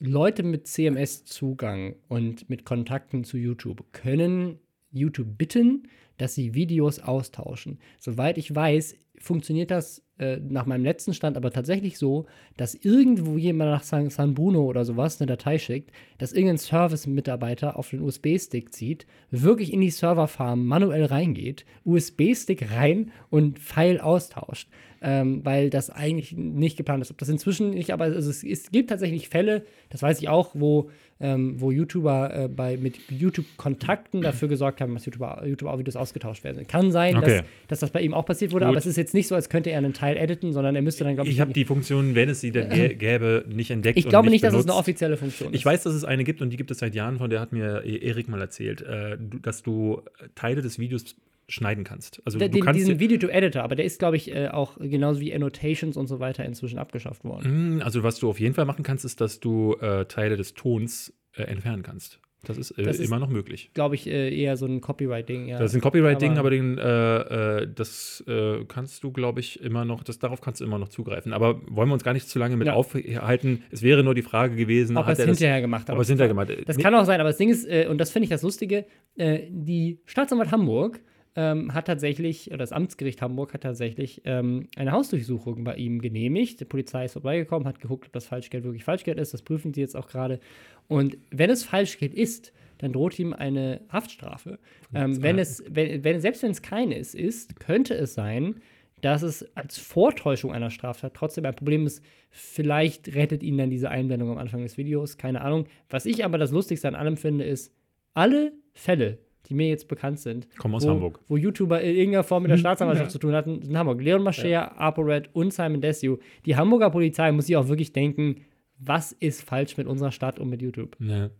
Leute mit CMS-Zugang und mit Kontakten zu YouTube können YouTube bitten, dass sie Videos austauschen. Soweit ich weiß, funktioniert das äh, nach meinem letzten Stand aber tatsächlich so, dass irgendwo jemand nach San, San Bruno oder sowas eine Datei schickt, dass irgendein Service-Mitarbeiter auf den USB-Stick zieht, wirklich in die Serverfarm manuell reingeht, USB-Stick rein und File austauscht. Ähm, weil das eigentlich nicht geplant ist. Ob das inzwischen nicht, aber also es, es gibt tatsächlich Fälle, das weiß ich auch, wo, ähm, wo YouTuber äh, bei, mit YouTube-Kontakten dafür gesorgt haben, dass YouTuber, YouTube-Videos ausgetauscht werden. Kann sein, Okay. dass, dass das bei ihm auch passiert wurde, Gut. aber es ist jetzt nicht so, als könnte er einen Teil editen, sondern er müsste dann, glaube ich, ich habe die Funktion, wenn es sie denn gä- [laughs] gäbe, nicht entdeckt. ich glaube nicht, dass es eine offizielle Funktion ist. Ich weiß, dass es eine gibt und die gibt es seit Jahren, von der hat mir E- Erik mal erzählt, äh, dass du Teile des Videos schneiden kannst. Also Der- du den, kannst diesen Video-to-Editor, aber der ist, glaube ich, äh, auch genauso wie Annotations und so weiter inzwischen abgeschafft worden. Mm, Also was du auf jeden Fall machen kannst, ist, dass du äh, Teile des Tons äh, entfernen kannst. Das ist, äh, Das ist- immer noch möglich. Glaube ich, äh, eher so ein Copyright-Ding. Ja. Das ist ein Copyright-Ding, aber- aber, den, äh, das kannst du, glaube ich, immer noch, das, darauf kannst du immer noch zugreifen. Aber wollen wir uns gar nicht zu lange mit Ja. aufhalten. Es wäre nur die Frage gewesen, ob er es er das, hinterher gemacht hat. ob er es hinterher gemacht Das kann auch sein, aber das Ding ist, und das finde ich das Lustige, die Staatsanwalt Hamburg ähm, hat tatsächlich, oder das Amtsgericht Hamburg hat tatsächlich ähm, eine Hausdurchsuchung bei ihm genehmigt. Die Polizei ist vorbeigekommen, hat geguckt, ob das Falschgeld wirklich Falschgeld ist. Das prüfen sie jetzt auch gerade. Und wenn es Falschgeld ist, dann droht ihm eine Haftstrafe. Ähm, wenn es, wenn, wenn, selbst wenn es keines ist, könnte es sein, dass es als Vortäuschung einer Straftat trotzdem ein Problem ist. Vielleicht rettet ihn dann diese Einblendung am Anfang des Videos, keine Ahnung. Was ich aber das Lustigste an allem finde, ist, alle Fälle, die mir jetzt bekannt sind, Kommen aus wo, Hamburg. wo YouTuber in irgendeiner Form mit der Staatsanwaltschaft [laughs] zu tun hatten, sind Hamburg. Leon Mascher, ApoRed und Simon Desue. Die Hamburger Polizei muss sich auch wirklich denken, was ist falsch mit unserer Stadt und mit YouTube? Ja.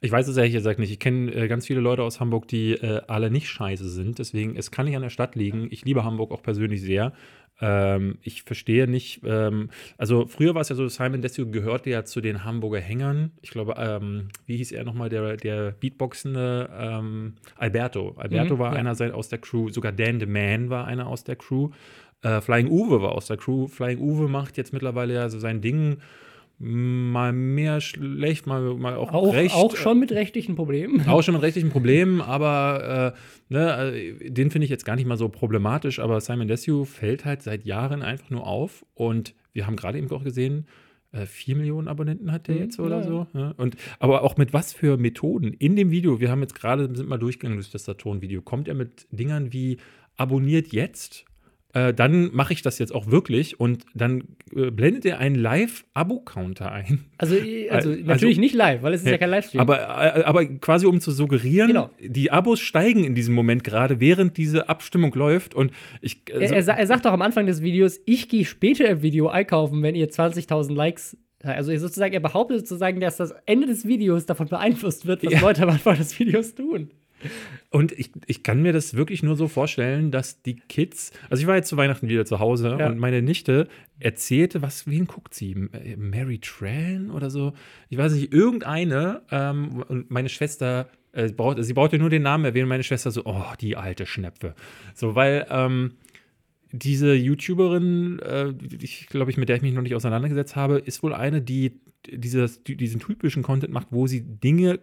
Ich weiß es ehrlich gesagt nicht. Ich kenne äh, ganz viele Leute aus Hamburg, die äh, alle nicht scheiße sind. Deswegen, es kann nicht an der Stadt liegen. Ich liebe Hamburg auch persönlich sehr. Ähm, ich verstehe nicht, ähm, also früher war es ja so, Simon Desue gehörte ja zu den Hamburger Hängern. Ich glaube, ähm, wie hieß er nochmal, der, der Beatboxende ähm, Alberto. Alberto Mhm, war ja. einer sein- aus der Crew, sogar Dan the Man war einer aus der Crew. Äh, Flying Uwe war aus der Crew. Flying Uwe macht jetzt mittlerweile ja so sein Ding. Mal mehr schlecht, mal, mal auch, Auch, recht. auch schon mit rechtlichen Problemen. [laughs] Auch schon mit [laughs] rechtlichen Problemen, aber äh, ne, äh, den finde ich jetzt gar nicht mal so problematisch. Aber Simon Desue fällt halt seit Jahren einfach nur auf. Und wir haben gerade eben auch gesehen, äh, 4 Millionen Abonnenten hat der Mhm, jetzt oder ja, so. Ja. Und, aber auch mit was für Methoden. In dem Video, wir haben jetzt gerade, sind mal durchgegangen durch das Saturn-Video, kommt er mit Dingern wie abonniert jetzt. Äh, dann mache ich das jetzt auch wirklich und dann äh, blendet er einen Live-Abo-Counter ein. Also, äh, [laughs] also, Also- natürlich nicht live, weil es ist ja, kein Livestream. Aber, äh, aber quasi um zu suggerieren, Genau. die Abos steigen in diesem Moment gerade, während diese Abstimmung läuft. Und ich. er, Also, er, sa- er sagt doch am Anfang des Videos, ich gehe später im Video einkaufen, wenn ihr 20.000 Likes. Also sozusagen, er behauptet sozusagen, dass das Ende des Videos davon beeinflusst wird, was Ja. Leute am Anfang des Videos tun. Und ich, ich kann mir das wirklich nur so vorstellen, dass die Kids. Also, ich war jetzt zu Weihnachten wieder zu Hause Ja. und meine Nichte erzählte, was, wen guckt sie? Äh, Mary Tran oder so? Ich weiß nicht, irgendeine. Ähm, und meine Schwester. Äh, braucht, sie brauchte nur den Namen erwähnen, meine Schwester so, oh, die alte Schnepfe. So, weil ähm, diese YouTuberin, äh, ich glaube ich, mit der ich mich noch nicht auseinandergesetzt habe, ist wohl eine, die dieses, die diesen typischen Content macht, wo sie Dinge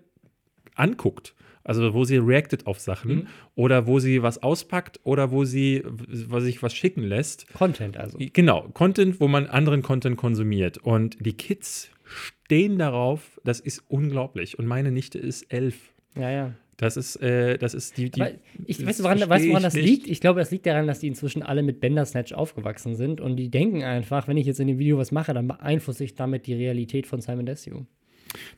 anguckt. Also wo sie reactet auf Sachen Mhm. oder wo sie was auspackt oder wo sie was sich was schicken lässt. Content also. Genau, Content, wo man anderen Content konsumiert. Und die Kids stehen darauf, das ist unglaublich. Und meine Nichte ist elf. Ja, ja. Das ist, äh, das ist die, die Aber ich weiß, woran, weißt du, woran das nicht. liegt? Ich glaube, das liegt daran, dass die inzwischen alle mit Bandersnatch aufgewachsen sind und die denken einfach, wenn ich jetzt in dem Video was mache, dann beeinflusse ich damit die Realität von Simon Desue.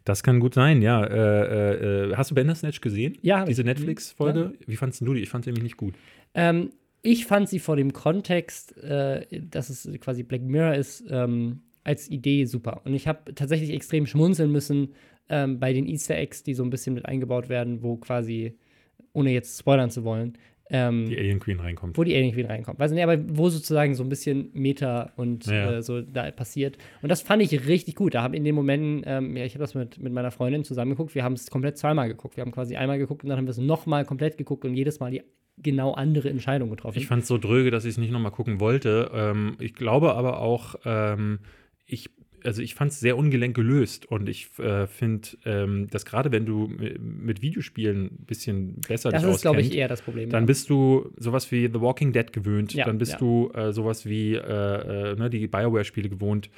Das kann gut sein, ja. Äh, äh, hast du Bandersnatch gesehen? Ja, Diese. Netflix-Folge? Wie fandest du die? Ich fand sie nämlich nicht gut. Ähm, ich fand sie vor dem Kontext, äh, dass es quasi Black Mirror ist, ähm, als Idee super. Und ich habe tatsächlich extrem schmunzeln müssen ähm, bei den Easter Eggs, die so ein bisschen mit eingebaut werden, wo quasi, ohne jetzt spoilern zu wollen, ähm, Die Alien Queen reinkommt. wo die Alien Queen reinkommt. Weiß nicht, aber wo sozusagen so ein bisschen Meta und Ja. äh, so da passiert. Und das fand ich richtig gut. Da habe in den Momenten, ähm, ja, ich habe das mit, mit meiner Freundin zusammen geguckt. Wir haben es komplett zweimal geguckt. Wir haben quasi einmal geguckt und dann haben wir es nochmal komplett geguckt und jedes Mal die genau andere Entscheidung getroffen. Ich fand es so dröge, dass ich es nicht nochmal gucken wollte. Ähm, ich glaube aber auch, ähm, ich, also ich fand es sehr ungelenk gelöst und ich äh, finde, ähm, dass gerade wenn du mi- mit Videospielen ein bisschen besser das dich ist, glaube ich, eher das Problem. dann ja. bist du sowas wie The Walking Dead gewöhnt, Ja, dann bist ja. du äh, sowas wie äh, äh, ne, die Bioware-Spiele gewohnt,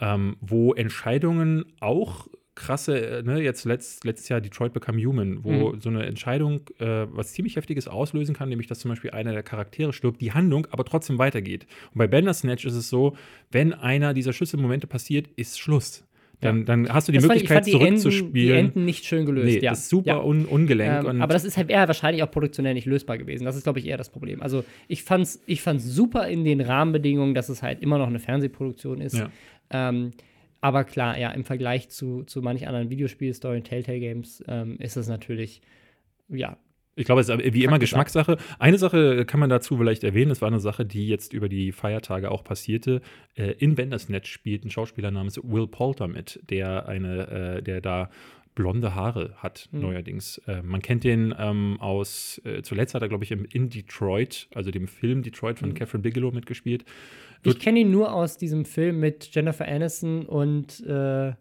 ähm, wo Entscheidungen auch krasse, äh, ne, jetzt letzt, letztes Jahr Detroit Become Human, wo Mhm. so eine Entscheidung äh, was ziemlich Heftiges auslösen kann, nämlich dass zum Beispiel einer der Charaktere stirbt, die Handlung aber trotzdem weitergeht. Und bei Bandersnatch ist es so, wenn einer dieser Schlüsselmomente passiert, ist Schluss. Dann, dann hast du die Das fand ich- ich Möglichkeit fand die Enden, die zurückzuspielen. Enden nicht schön gelöst. nee, ja. das ist super ja. un ungelenk. Ähm, aber das ist halt eher wahrscheinlich auch produktionell nicht lösbar gewesen. Das ist, glaube ich, eher das Problem. Also ich fand's, ich fand's super in den Rahmenbedingungen, dass es halt immer noch eine Fernsehproduktion ist. Ja. Ähm, aber klar, ja, im Vergleich zu, zu manch anderen Videospielstory, Telltale Games, ähm, ist es natürlich, ja, Ich glaube, es ist wie immer. Geschmackssache. Eine Sache kann man dazu vielleicht erwähnen, das war eine Sache, die jetzt über die Feiertage auch passierte. Äh, in Bandersnatch spielt ein Schauspieler namens Will Poulter mit, der eine, äh, der da blonde Haare hat, Hm. neuerdings. Äh, man kennt den ähm, aus, äh, zuletzt hat er, glaube ich, in Detroit, also dem Film Detroit von Hm. Catherine Bigelow mitgespielt. Ich kenne ihn nur aus diesem Film mit Jennifer Aniston und äh,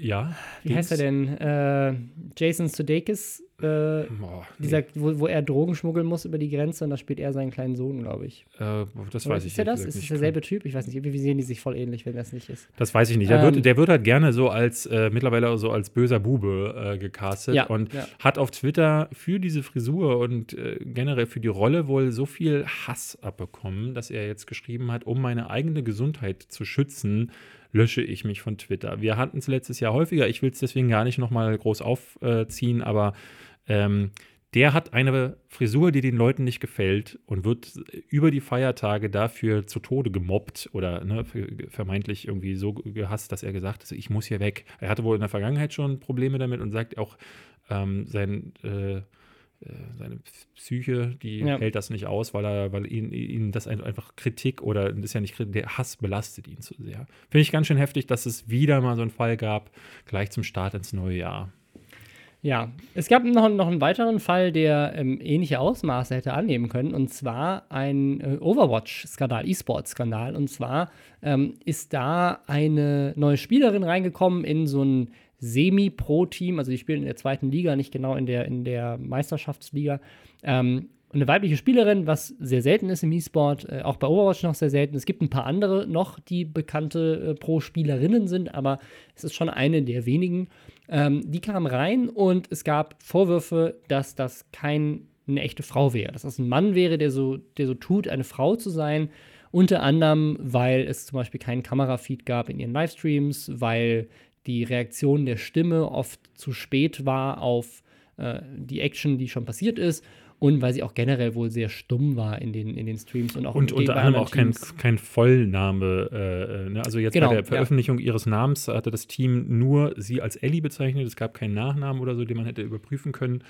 Ja. wie heißt er denn? Äh, Jason Sudeikis, äh, Boah, nee. dieser, wo, wo er Drogen schmuggeln muss über die Grenze und da spielt er seinen kleinen Sohn, glaube ich. äh, das Oder weiß ich ist er das? Ist es derselbe Typ? Ich weiß nicht. Irgendwie sehen die sich voll ähnlich, wenn das nicht ist. Das weiß ich nicht. Der, Ähm, wird, der wird halt gerne so als, äh, mittlerweile so als böser Bube äh, gecastet Ja, und ja. hat auf Twitter für diese Frisur und äh, generell für die Rolle wohl so viel Hass abbekommen, dass er jetzt geschrieben hat, um meine eigene Gesundheit zu schützen, lösche ich mich von Twitter. Wir hatten es letztes Jahr häufiger, ich will es deswegen gar nicht nochmal groß aufziehen, aber ähm, der hat eine Frisur, die den Leuten nicht gefällt und wird über die Feiertage dafür zu Tode gemobbt oder ne, vermeintlich irgendwie so gehasst, dass er gesagt hat, ich muss hier weg. Er hatte wohl in der Vergangenheit schon Probleme damit und sagt auch, ähm, sein, äh, äh seine Psyche, die ja. hält das nicht aus, weil er, weil ihn, ihn das einfach Kritik oder das ist ja nicht der Hass belastet ihn zu sehr. Finde ich ganz schön heftig, dass es wieder mal so einen Fall gab, gleich zum Start ins neue Jahr. Ja, es gab noch, noch einen weiteren Fall, der ähm, ähnliche Ausmaße hätte annehmen können, und zwar ein äh, Overwatch-Skandal, E-Sport-Skandal. Und zwar ähm, ist da eine neue Spielerin reingekommen in so ein Semi-Pro-Team, also die spielen in der zweiten Liga, nicht genau in der, in der Meisterschaftsliga. Ähm, eine weibliche Spielerin, was sehr selten ist im E-Sport, äh, auch bei Overwatch noch sehr selten. Es gibt ein paar andere noch, die bekannte äh, Pro-Spielerinnen sind, aber es ist schon eine der wenigen. Ähm, die kam rein und es gab Vorwürfe, dass das keine echte Frau wäre, dass das ein Mann wäre, der so, der so tut, eine Frau zu sein. Unter anderem, weil es zum Beispiel keinen Kamerafeed gab in ihren Livestreams, weil die Reaktion der Stimme oft zu spät war auf äh, die Action, die schon passiert ist und weil sie auch generell wohl sehr stumm war in den, in den Streams und auch und unter anderem auch kein, kein Vollname. Äh, äh, ne? Also jetzt genau, bei der Veröffentlichung ja. ihres Namens hatte das Team nur sie als Ellie bezeichnet. Es gab keinen Nachnamen oder so, den man hätte überprüfen können.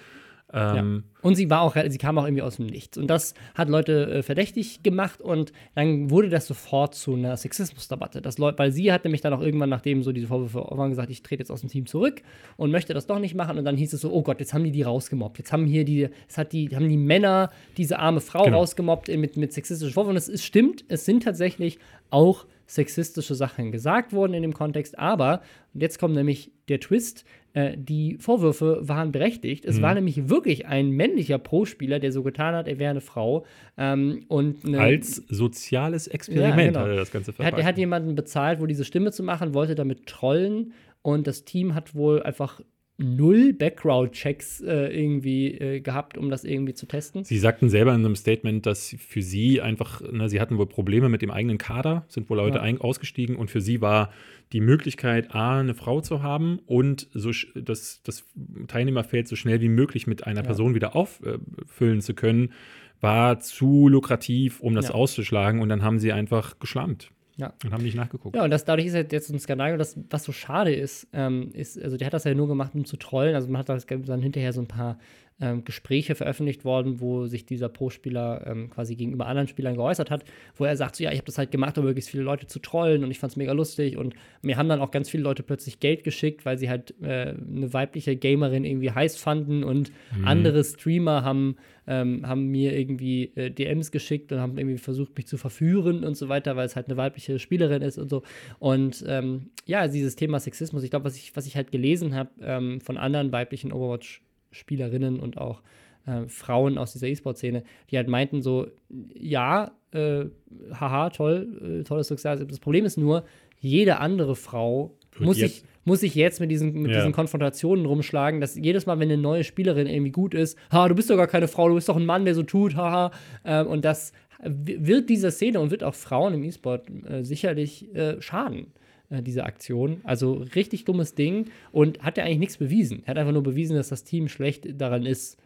Ähm, ja. Und sie war auch, sie kam auch irgendwie aus dem Nichts. Und das hat Leute äh, verdächtig gemacht und dann wurde das sofort zu einer Sexismusdebatte. Das weil sie hat nämlich dann auch irgendwann, nachdem so diese Vorwürfe waren, gesagt, ich trete jetzt aus dem Team zurück und möchte das doch nicht machen. Und dann hieß es so, oh Gott, jetzt haben die die rausgemobbt. Jetzt haben hier die, es hat die, haben die Männer diese arme Frau genau. rausgemobbt mit, mit sexistischen Vorwürfen. Und es ist, stimmt, es sind tatsächlich auch sexistische Sachen gesagt worden in dem Kontext. Aber, und jetzt kommt nämlich der Twist, äh, die Vorwürfe waren berechtigt. Es mhm. war nämlich wirklich ein männlicher Pro-Spieler, der so getan hat, er wäre eine Frau. Ähm, und eine, Als soziales Experiment ja, genau. hat er das Ganze verpackt. Er hat, er hat jemanden bezahlt, wohl diese Stimme zu machen, wollte damit trollen. Und das Team hat wohl einfach null Background-Checks äh, irgendwie äh, gehabt, um das irgendwie zu testen. Sie sagten selber in einem Statement, dass für sie einfach, ne, sie hatten wohl Probleme mit dem eigenen Kader, sind wohl Leute ja. ausgestiegen und für sie war die Möglichkeit, A, eine Frau zu haben und so das, das Teilnehmerfeld so schnell wie möglich mit einer ja. Person wieder auffüllen zu können, war zu lukrativ, um das ja. auszuschlagen und dann haben sie einfach geschlammt. Ja. Und haben nicht nachgeguckt. Ja, und das, dadurch ist halt jetzt ein Skandal. Und das, was so schade ist, ähm, ist, also der hat das ja nur gemacht, um zu trollen. Also man hat das dann hinterher so ein paar ähm, Gespräche veröffentlicht worden, wo sich dieser Pro-Spieler ähm, quasi gegenüber anderen Spielern geäußert hat, wo er sagt, so, ja, ich habe das halt gemacht, um möglichst viele Leute zu trollen und ich fand es mega lustig und mir haben dann auch ganz viele Leute plötzlich Geld geschickt, weil sie halt äh, eine weibliche Gamerin irgendwie heiß fanden und mhm. andere Streamer haben, ähm, haben mir irgendwie äh, DMs geschickt und haben irgendwie versucht, mich zu verführen und so weiter, weil es halt eine weibliche Spielerin ist und so. Und ähm, ja, dieses Thema Sexismus, ich glaube, was ich, was ich halt gelesen habe ähm, von anderen weiblichen Overwatch- Spielerinnen und auch äh, Frauen aus dieser E-Sport-Szene, die halt meinten so, ja, äh, haha, toll, äh, tolles Success. Das Problem ist nur, jede andere Frau muss sich, muss sich jetzt mit, diesen, mit ja. diesen Konfrontationen rumschlagen, dass jedes Mal, wenn eine neue Spielerin irgendwie gut ist, ha, du bist doch gar keine Frau, du bist doch ein Mann, der so tut, haha. Ähm, und das wird dieser Szene und wird auch Frauen im E-Sport äh, sicherlich äh, schaden. Äh, diese Aktion. Also richtig dummes Ding und hat ja eigentlich nichts bewiesen. Er hat einfach nur bewiesen, dass das Team schlecht daran ist,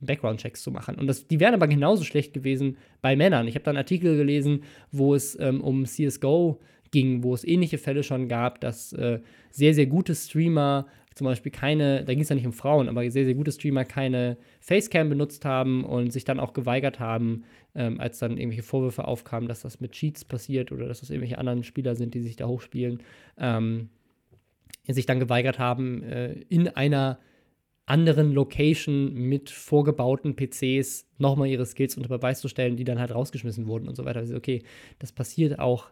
Background-Checks zu machen. Und das, die wären aber genauso schlecht gewesen bei Männern. Ich habe da einen Artikel gelesen, wo es ähm, um CSGO ging, wo es ähnliche Fälle schon gab, dass äh, sehr, sehr gute Streamer zum Beispiel keine, da ging es ja nicht um Frauen, aber sehr, sehr gute Streamer keine Facecam benutzt haben und sich dann auch geweigert haben, ähm, als dann irgendwelche Vorwürfe aufkamen, dass das mit Cheats passiert oder dass das irgendwelche anderen Spieler sind, die sich da hochspielen, ähm, sich dann geweigert haben, äh, in einer anderen Location mit vorgebauten PCs nochmal ihre Skills unter Beweis zu stellen, die dann halt rausgeschmissen wurden und so weiter. Also, okay, das passiert auch,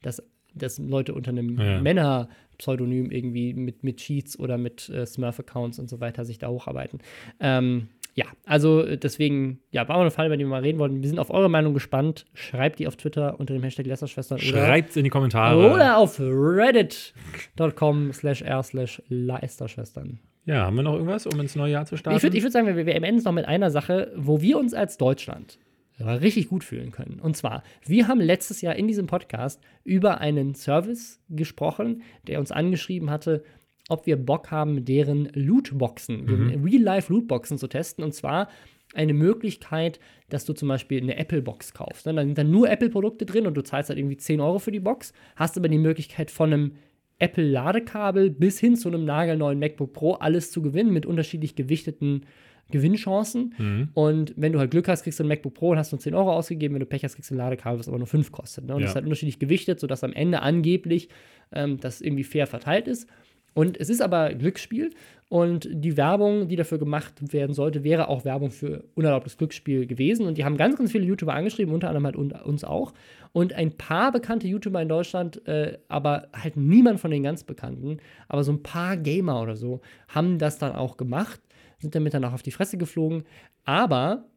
dass, dass Leute unter einem ja. Männer-Pseudonym irgendwie mit, mit Cheats oder mit äh, Smurf-Accounts und so weiter sich da hocharbeiten. Ähm, ja, also äh, deswegen, ja, war auch eine Fall, über die wir mal reden wollten. Wir sind auf eure Meinung gespannt. Schreibt die auf Twitter unter dem Hashtag Lästerschwestern. Schreibt in die Kommentare. Oder auf reddit.com slash r slash Lästerschwestern. Ja, haben wir noch irgendwas, um ins neue Jahr zu starten? Ich würde würd sagen, wir, wir enden es noch mit einer Sache, wo wir uns als Deutschland richtig gut fühlen können. Und zwar, wir haben letztes Jahr in diesem Podcast über einen Service gesprochen, der uns angeschrieben hatte, ob wir Bock haben, deren Lootboxen, Mhm. Real-Life-Lootboxen zu testen. Und zwar eine Möglichkeit, dass du zum Beispiel eine Apple-Box kaufst. ne? Da sind dann nur Apple-Produkte drin und du zahlst halt irgendwie 10 Euro für die Box, hast aber die Möglichkeit von einem Apple-Ladekabel bis hin zu einem nagelneuen MacBook Pro alles zu gewinnen mit unterschiedlich gewichteten Gewinnchancen. Mhm. Und wenn du halt Glück hast, kriegst du ein MacBook Pro und hast nur 10 Euro ausgegeben. Wenn du Pech hast, kriegst du ein Ladekabel, was aber nur 5 kostet. Ne? Und Ja. das ist halt unterschiedlich gewichtet, sodass am Ende angeblich ähm, das irgendwie fair verteilt ist. Und es ist aber Glücksspiel und die Werbung, die dafür gemacht werden sollte, wäre auch Werbung für unerlaubtes Glücksspiel gewesen. Und die haben ganz, ganz viele YouTuber angeschrieben, unter anderem halt un- uns auch. Und ein paar bekannte YouTuber in Deutschland, äh, aber halt niemand von den ganz Bekannten, aber so ein paar Gamer oder so, haben das dann auch gemacht, sind damit dann auch auf die Fresse geflogen. Aber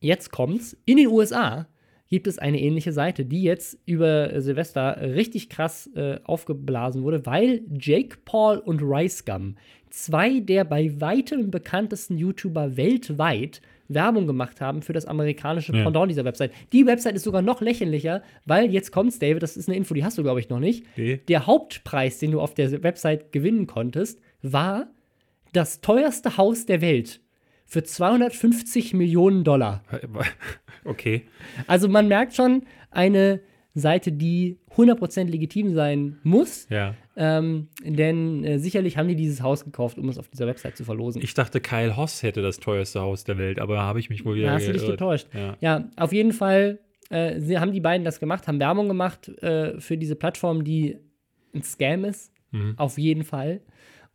jetzt kommt's. In den USA gibt es eine ähnliche Seite, die jetzt über Silvester richtig krass äh, aufgeblasen wurde, weil Jake Paul und Rice Gum, zwei der bei weitem bekanntesten YouTuber weltweit, Werbung gemacht haben für das amerikanische Ja. Pendant dieser Website. Die Website ist sogar noch lächerlicher, weil jetzt kommt's, David, das ist eine Info, die hast du, glaube ich, noch nicht. Nee. Der Hauptpreis, den du auf der Website gewinnen konntest, war das teuerste Haus der Welt für 250 Millionen Dollar. [laughs] Okay. Also man merkt schon eine Seite, die 100% legitim sein muss, Ja. ähm, denn äh, sicherlich haben die dieses Haus gekauft, um es auf dieser Website zu verlosen. Ich dachte, Kyle Hoss hätte das teuerste Haus der Welt, aber habe ich mich wohl wieder Da hast du dich getäuscht. Ja. Ja, auf jeden Fall äh, sie, haben die beiden das gemacht, haben Werbung gemacht äh, für diese Plattform, die ein Scam ist. Mhm. Auf jeden Fall.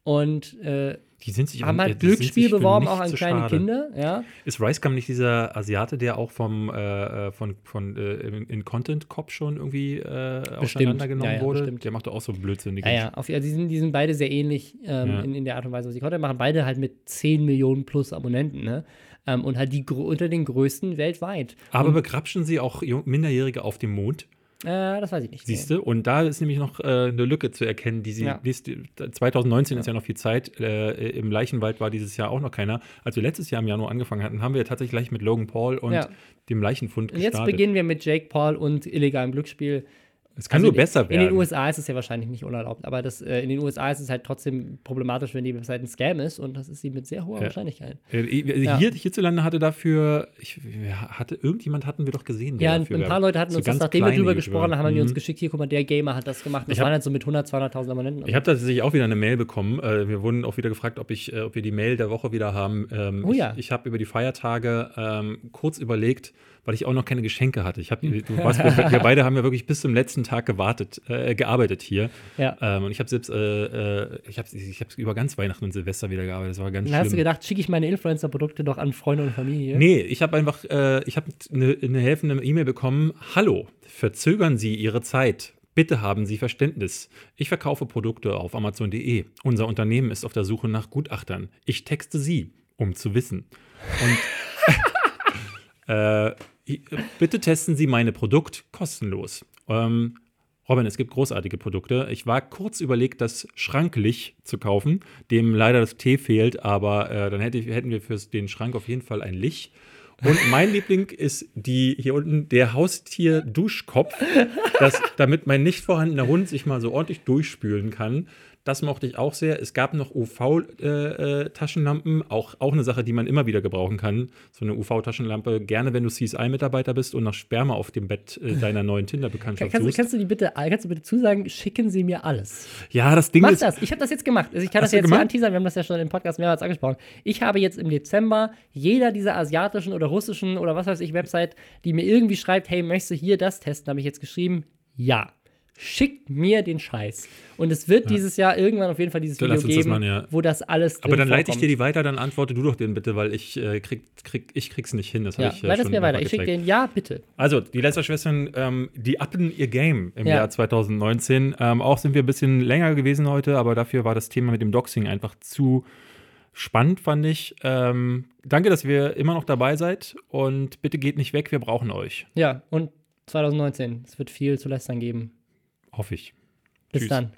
Und äh, Die sind sich haben halt Glücksspiel beworben, auch an kleine schade. Kinder. Ja. Ist Ricegum nicht dieser Asiate, der auch vom äh, äh, von, von äh, in, Content Cop schon irgendwie äh, auseinandergenommen Ja, ja, wurde? bestimmt. Der macht doch auch so blödsinnige Ja, ja, auf, also die, sind, die sind beide sehr ähnlich ähm, Ja. in, in der Art und Weise, was sie Content machen. Beide halt mit 10 Millionen plus Abonnenten, ne? Ähm, und halt die unter den größten weltweit. Aber begrapschen sie auch Minderjährige auf dem Mond? Äh, das weiß ich nicht. Siehst du? Und da ist nämlich noch äh, eine Lücke zu erkennen, die sie. Ja. nächst- 2019 ist ja noch viel Zeit. Äh, Im Leichenwald war dieses Jahr auch noch keiner. Als wir letztes Jahr im Januar angefangen hatten, haben wir tatsächlich gleich mit Logan Paul und Ja. dem Leichenfund Und jetzt gestartet. beginnen wir mit Jake Paul und illegalem Glücksspiel. Es kann Also nur in- besser In werden. den USA ist es ja wahrscheinlich nicht unerlaubt, aber das, äh, in den USA ist es halt trotzdem problematisch, wenn die Website ein Scam ist und das ist sie mit sehr hoher Ja. Wahrscheinlichkeit. Äh, Ja. Hier, hierzulande hatte dafür, ich, hatte, irgendjemand hatten wir doch gesehen. Ja, ein, ein paar. Leute hatten So uns das, nachdem wir drüber gesprochen haben, haben die uns Mhm. geschickt, hier, guck mal, der Gamer hat das gemacht. Das Ich hab- waren halt so mit 100, 200.000 Abonnenten. Ich habe tatsächlich auch wieder eine Mail bekommen. Äh, wir wurden auch wieder gefragt, ob, ich, äh, ob wir die Mail der Woche wieder haben. Ähm, Oh ja. Ich, ich habe über die Feiertage ähm, kurz überlegt, weil ich auch noch keine Geschenke hatte. Ich hab, du weißt, wir, wir beide haben ja wirklich bis zum letzten Tag gewartet, äh, gearbeitet hier. Ja. Ähm, und ich habe selbst, äh, äh, ich habe ich hab über ganz Weihnachten und Silvester wieder gearbeitet. Das war ganz Dann hast du schlimm. gedacht, schicke ich meine Influencer-Produkte doch an Freunde und Familie. Nee, ich habe einfach, äh, ich habe eine, eine helfende E-Mail bekommen. Hallo, verzögern Sie Ihre Zeit. Bitte haben Sie Verständnis. Ich verkaufe Produkte auf Amazon.de. Unser Unternehmen ist auf der Suche nach Gutachtern. Ich texte Sie, um zu wissen. Und [laughs] [laughs] äh, bitte testen Sie meine Produkt kostenlos. Ähm, Robin, es gibt großartige Produkte. Ich war kurz überlegt, das Schranklicht zu kaufen, dem leider das T fehlt, aber äh, dann hätte ich, hätten wir für den Schrank auf jeden Fall ein Licht. Und mein Liebling ist die hier unten der Haustier-Duschkopf, damit mein nicht vorhandener Hund sich mal so ordentlich durchspülen kann. Das mochte ich auch sehr. Es gab noch UV-Taschenlampen, auch, auch eine Sache, die man immer wieder gebrauchen kann. So eine UV-Taschenlampe, gerne wenn du CSI-Mitarbeiter bist und nach Sperma auf dem Bett äh, [laughs] deiner neuen Tinder-Bekanntschaft Kannst, suchst. kannst du die bitte, kannst du bitte zusagen, schicken Sie mir alles. Ja, das Ding Mach ist. das. Ich habe das jetzt gemacht. Also ich kann das jetzt hier gemacht? anteasern. Wir haben das ja schon im Podcast mehrmals angesprochen. Ich habe jetzt im Dezember jeder dieser asiatischen oder russischen oder was weiß ich Website, die mir irgendwie schreibt, hey, möchtest du hier das testen, habe ich jetzt geschrieben, ja. Schickt mir den Scheiß. Und es wird dieses Jahr irgendwann auf jeden Fall dieses So, Video uns das geben, machen, ja. wo das alles Aber dann leite ich dir die weiter, dann antworte du doch den bitte, weil ich äh, krieg, krieg, ich krieg's nicht hin. Das Ja, ich äh, leite es mir weiter. Ich schicke den, ja, bitte. Also, die Lästerschwestern, ähm, die uppen ihr Game im Ja. Jahr 2019. Ähm, auch sind wir ein bisschen länger gewesen heute, aber dafür war das Thema mit dem Doxing einfach zu spannend, fand ich. Ähm, danke, dass ihr immer noch dabei seid und bitte geht nicht weg, wir brauchen euch. Ja, und 2019. Es wird viel zu lästern geben. Hoffe ich. Bis Tschüss. dann.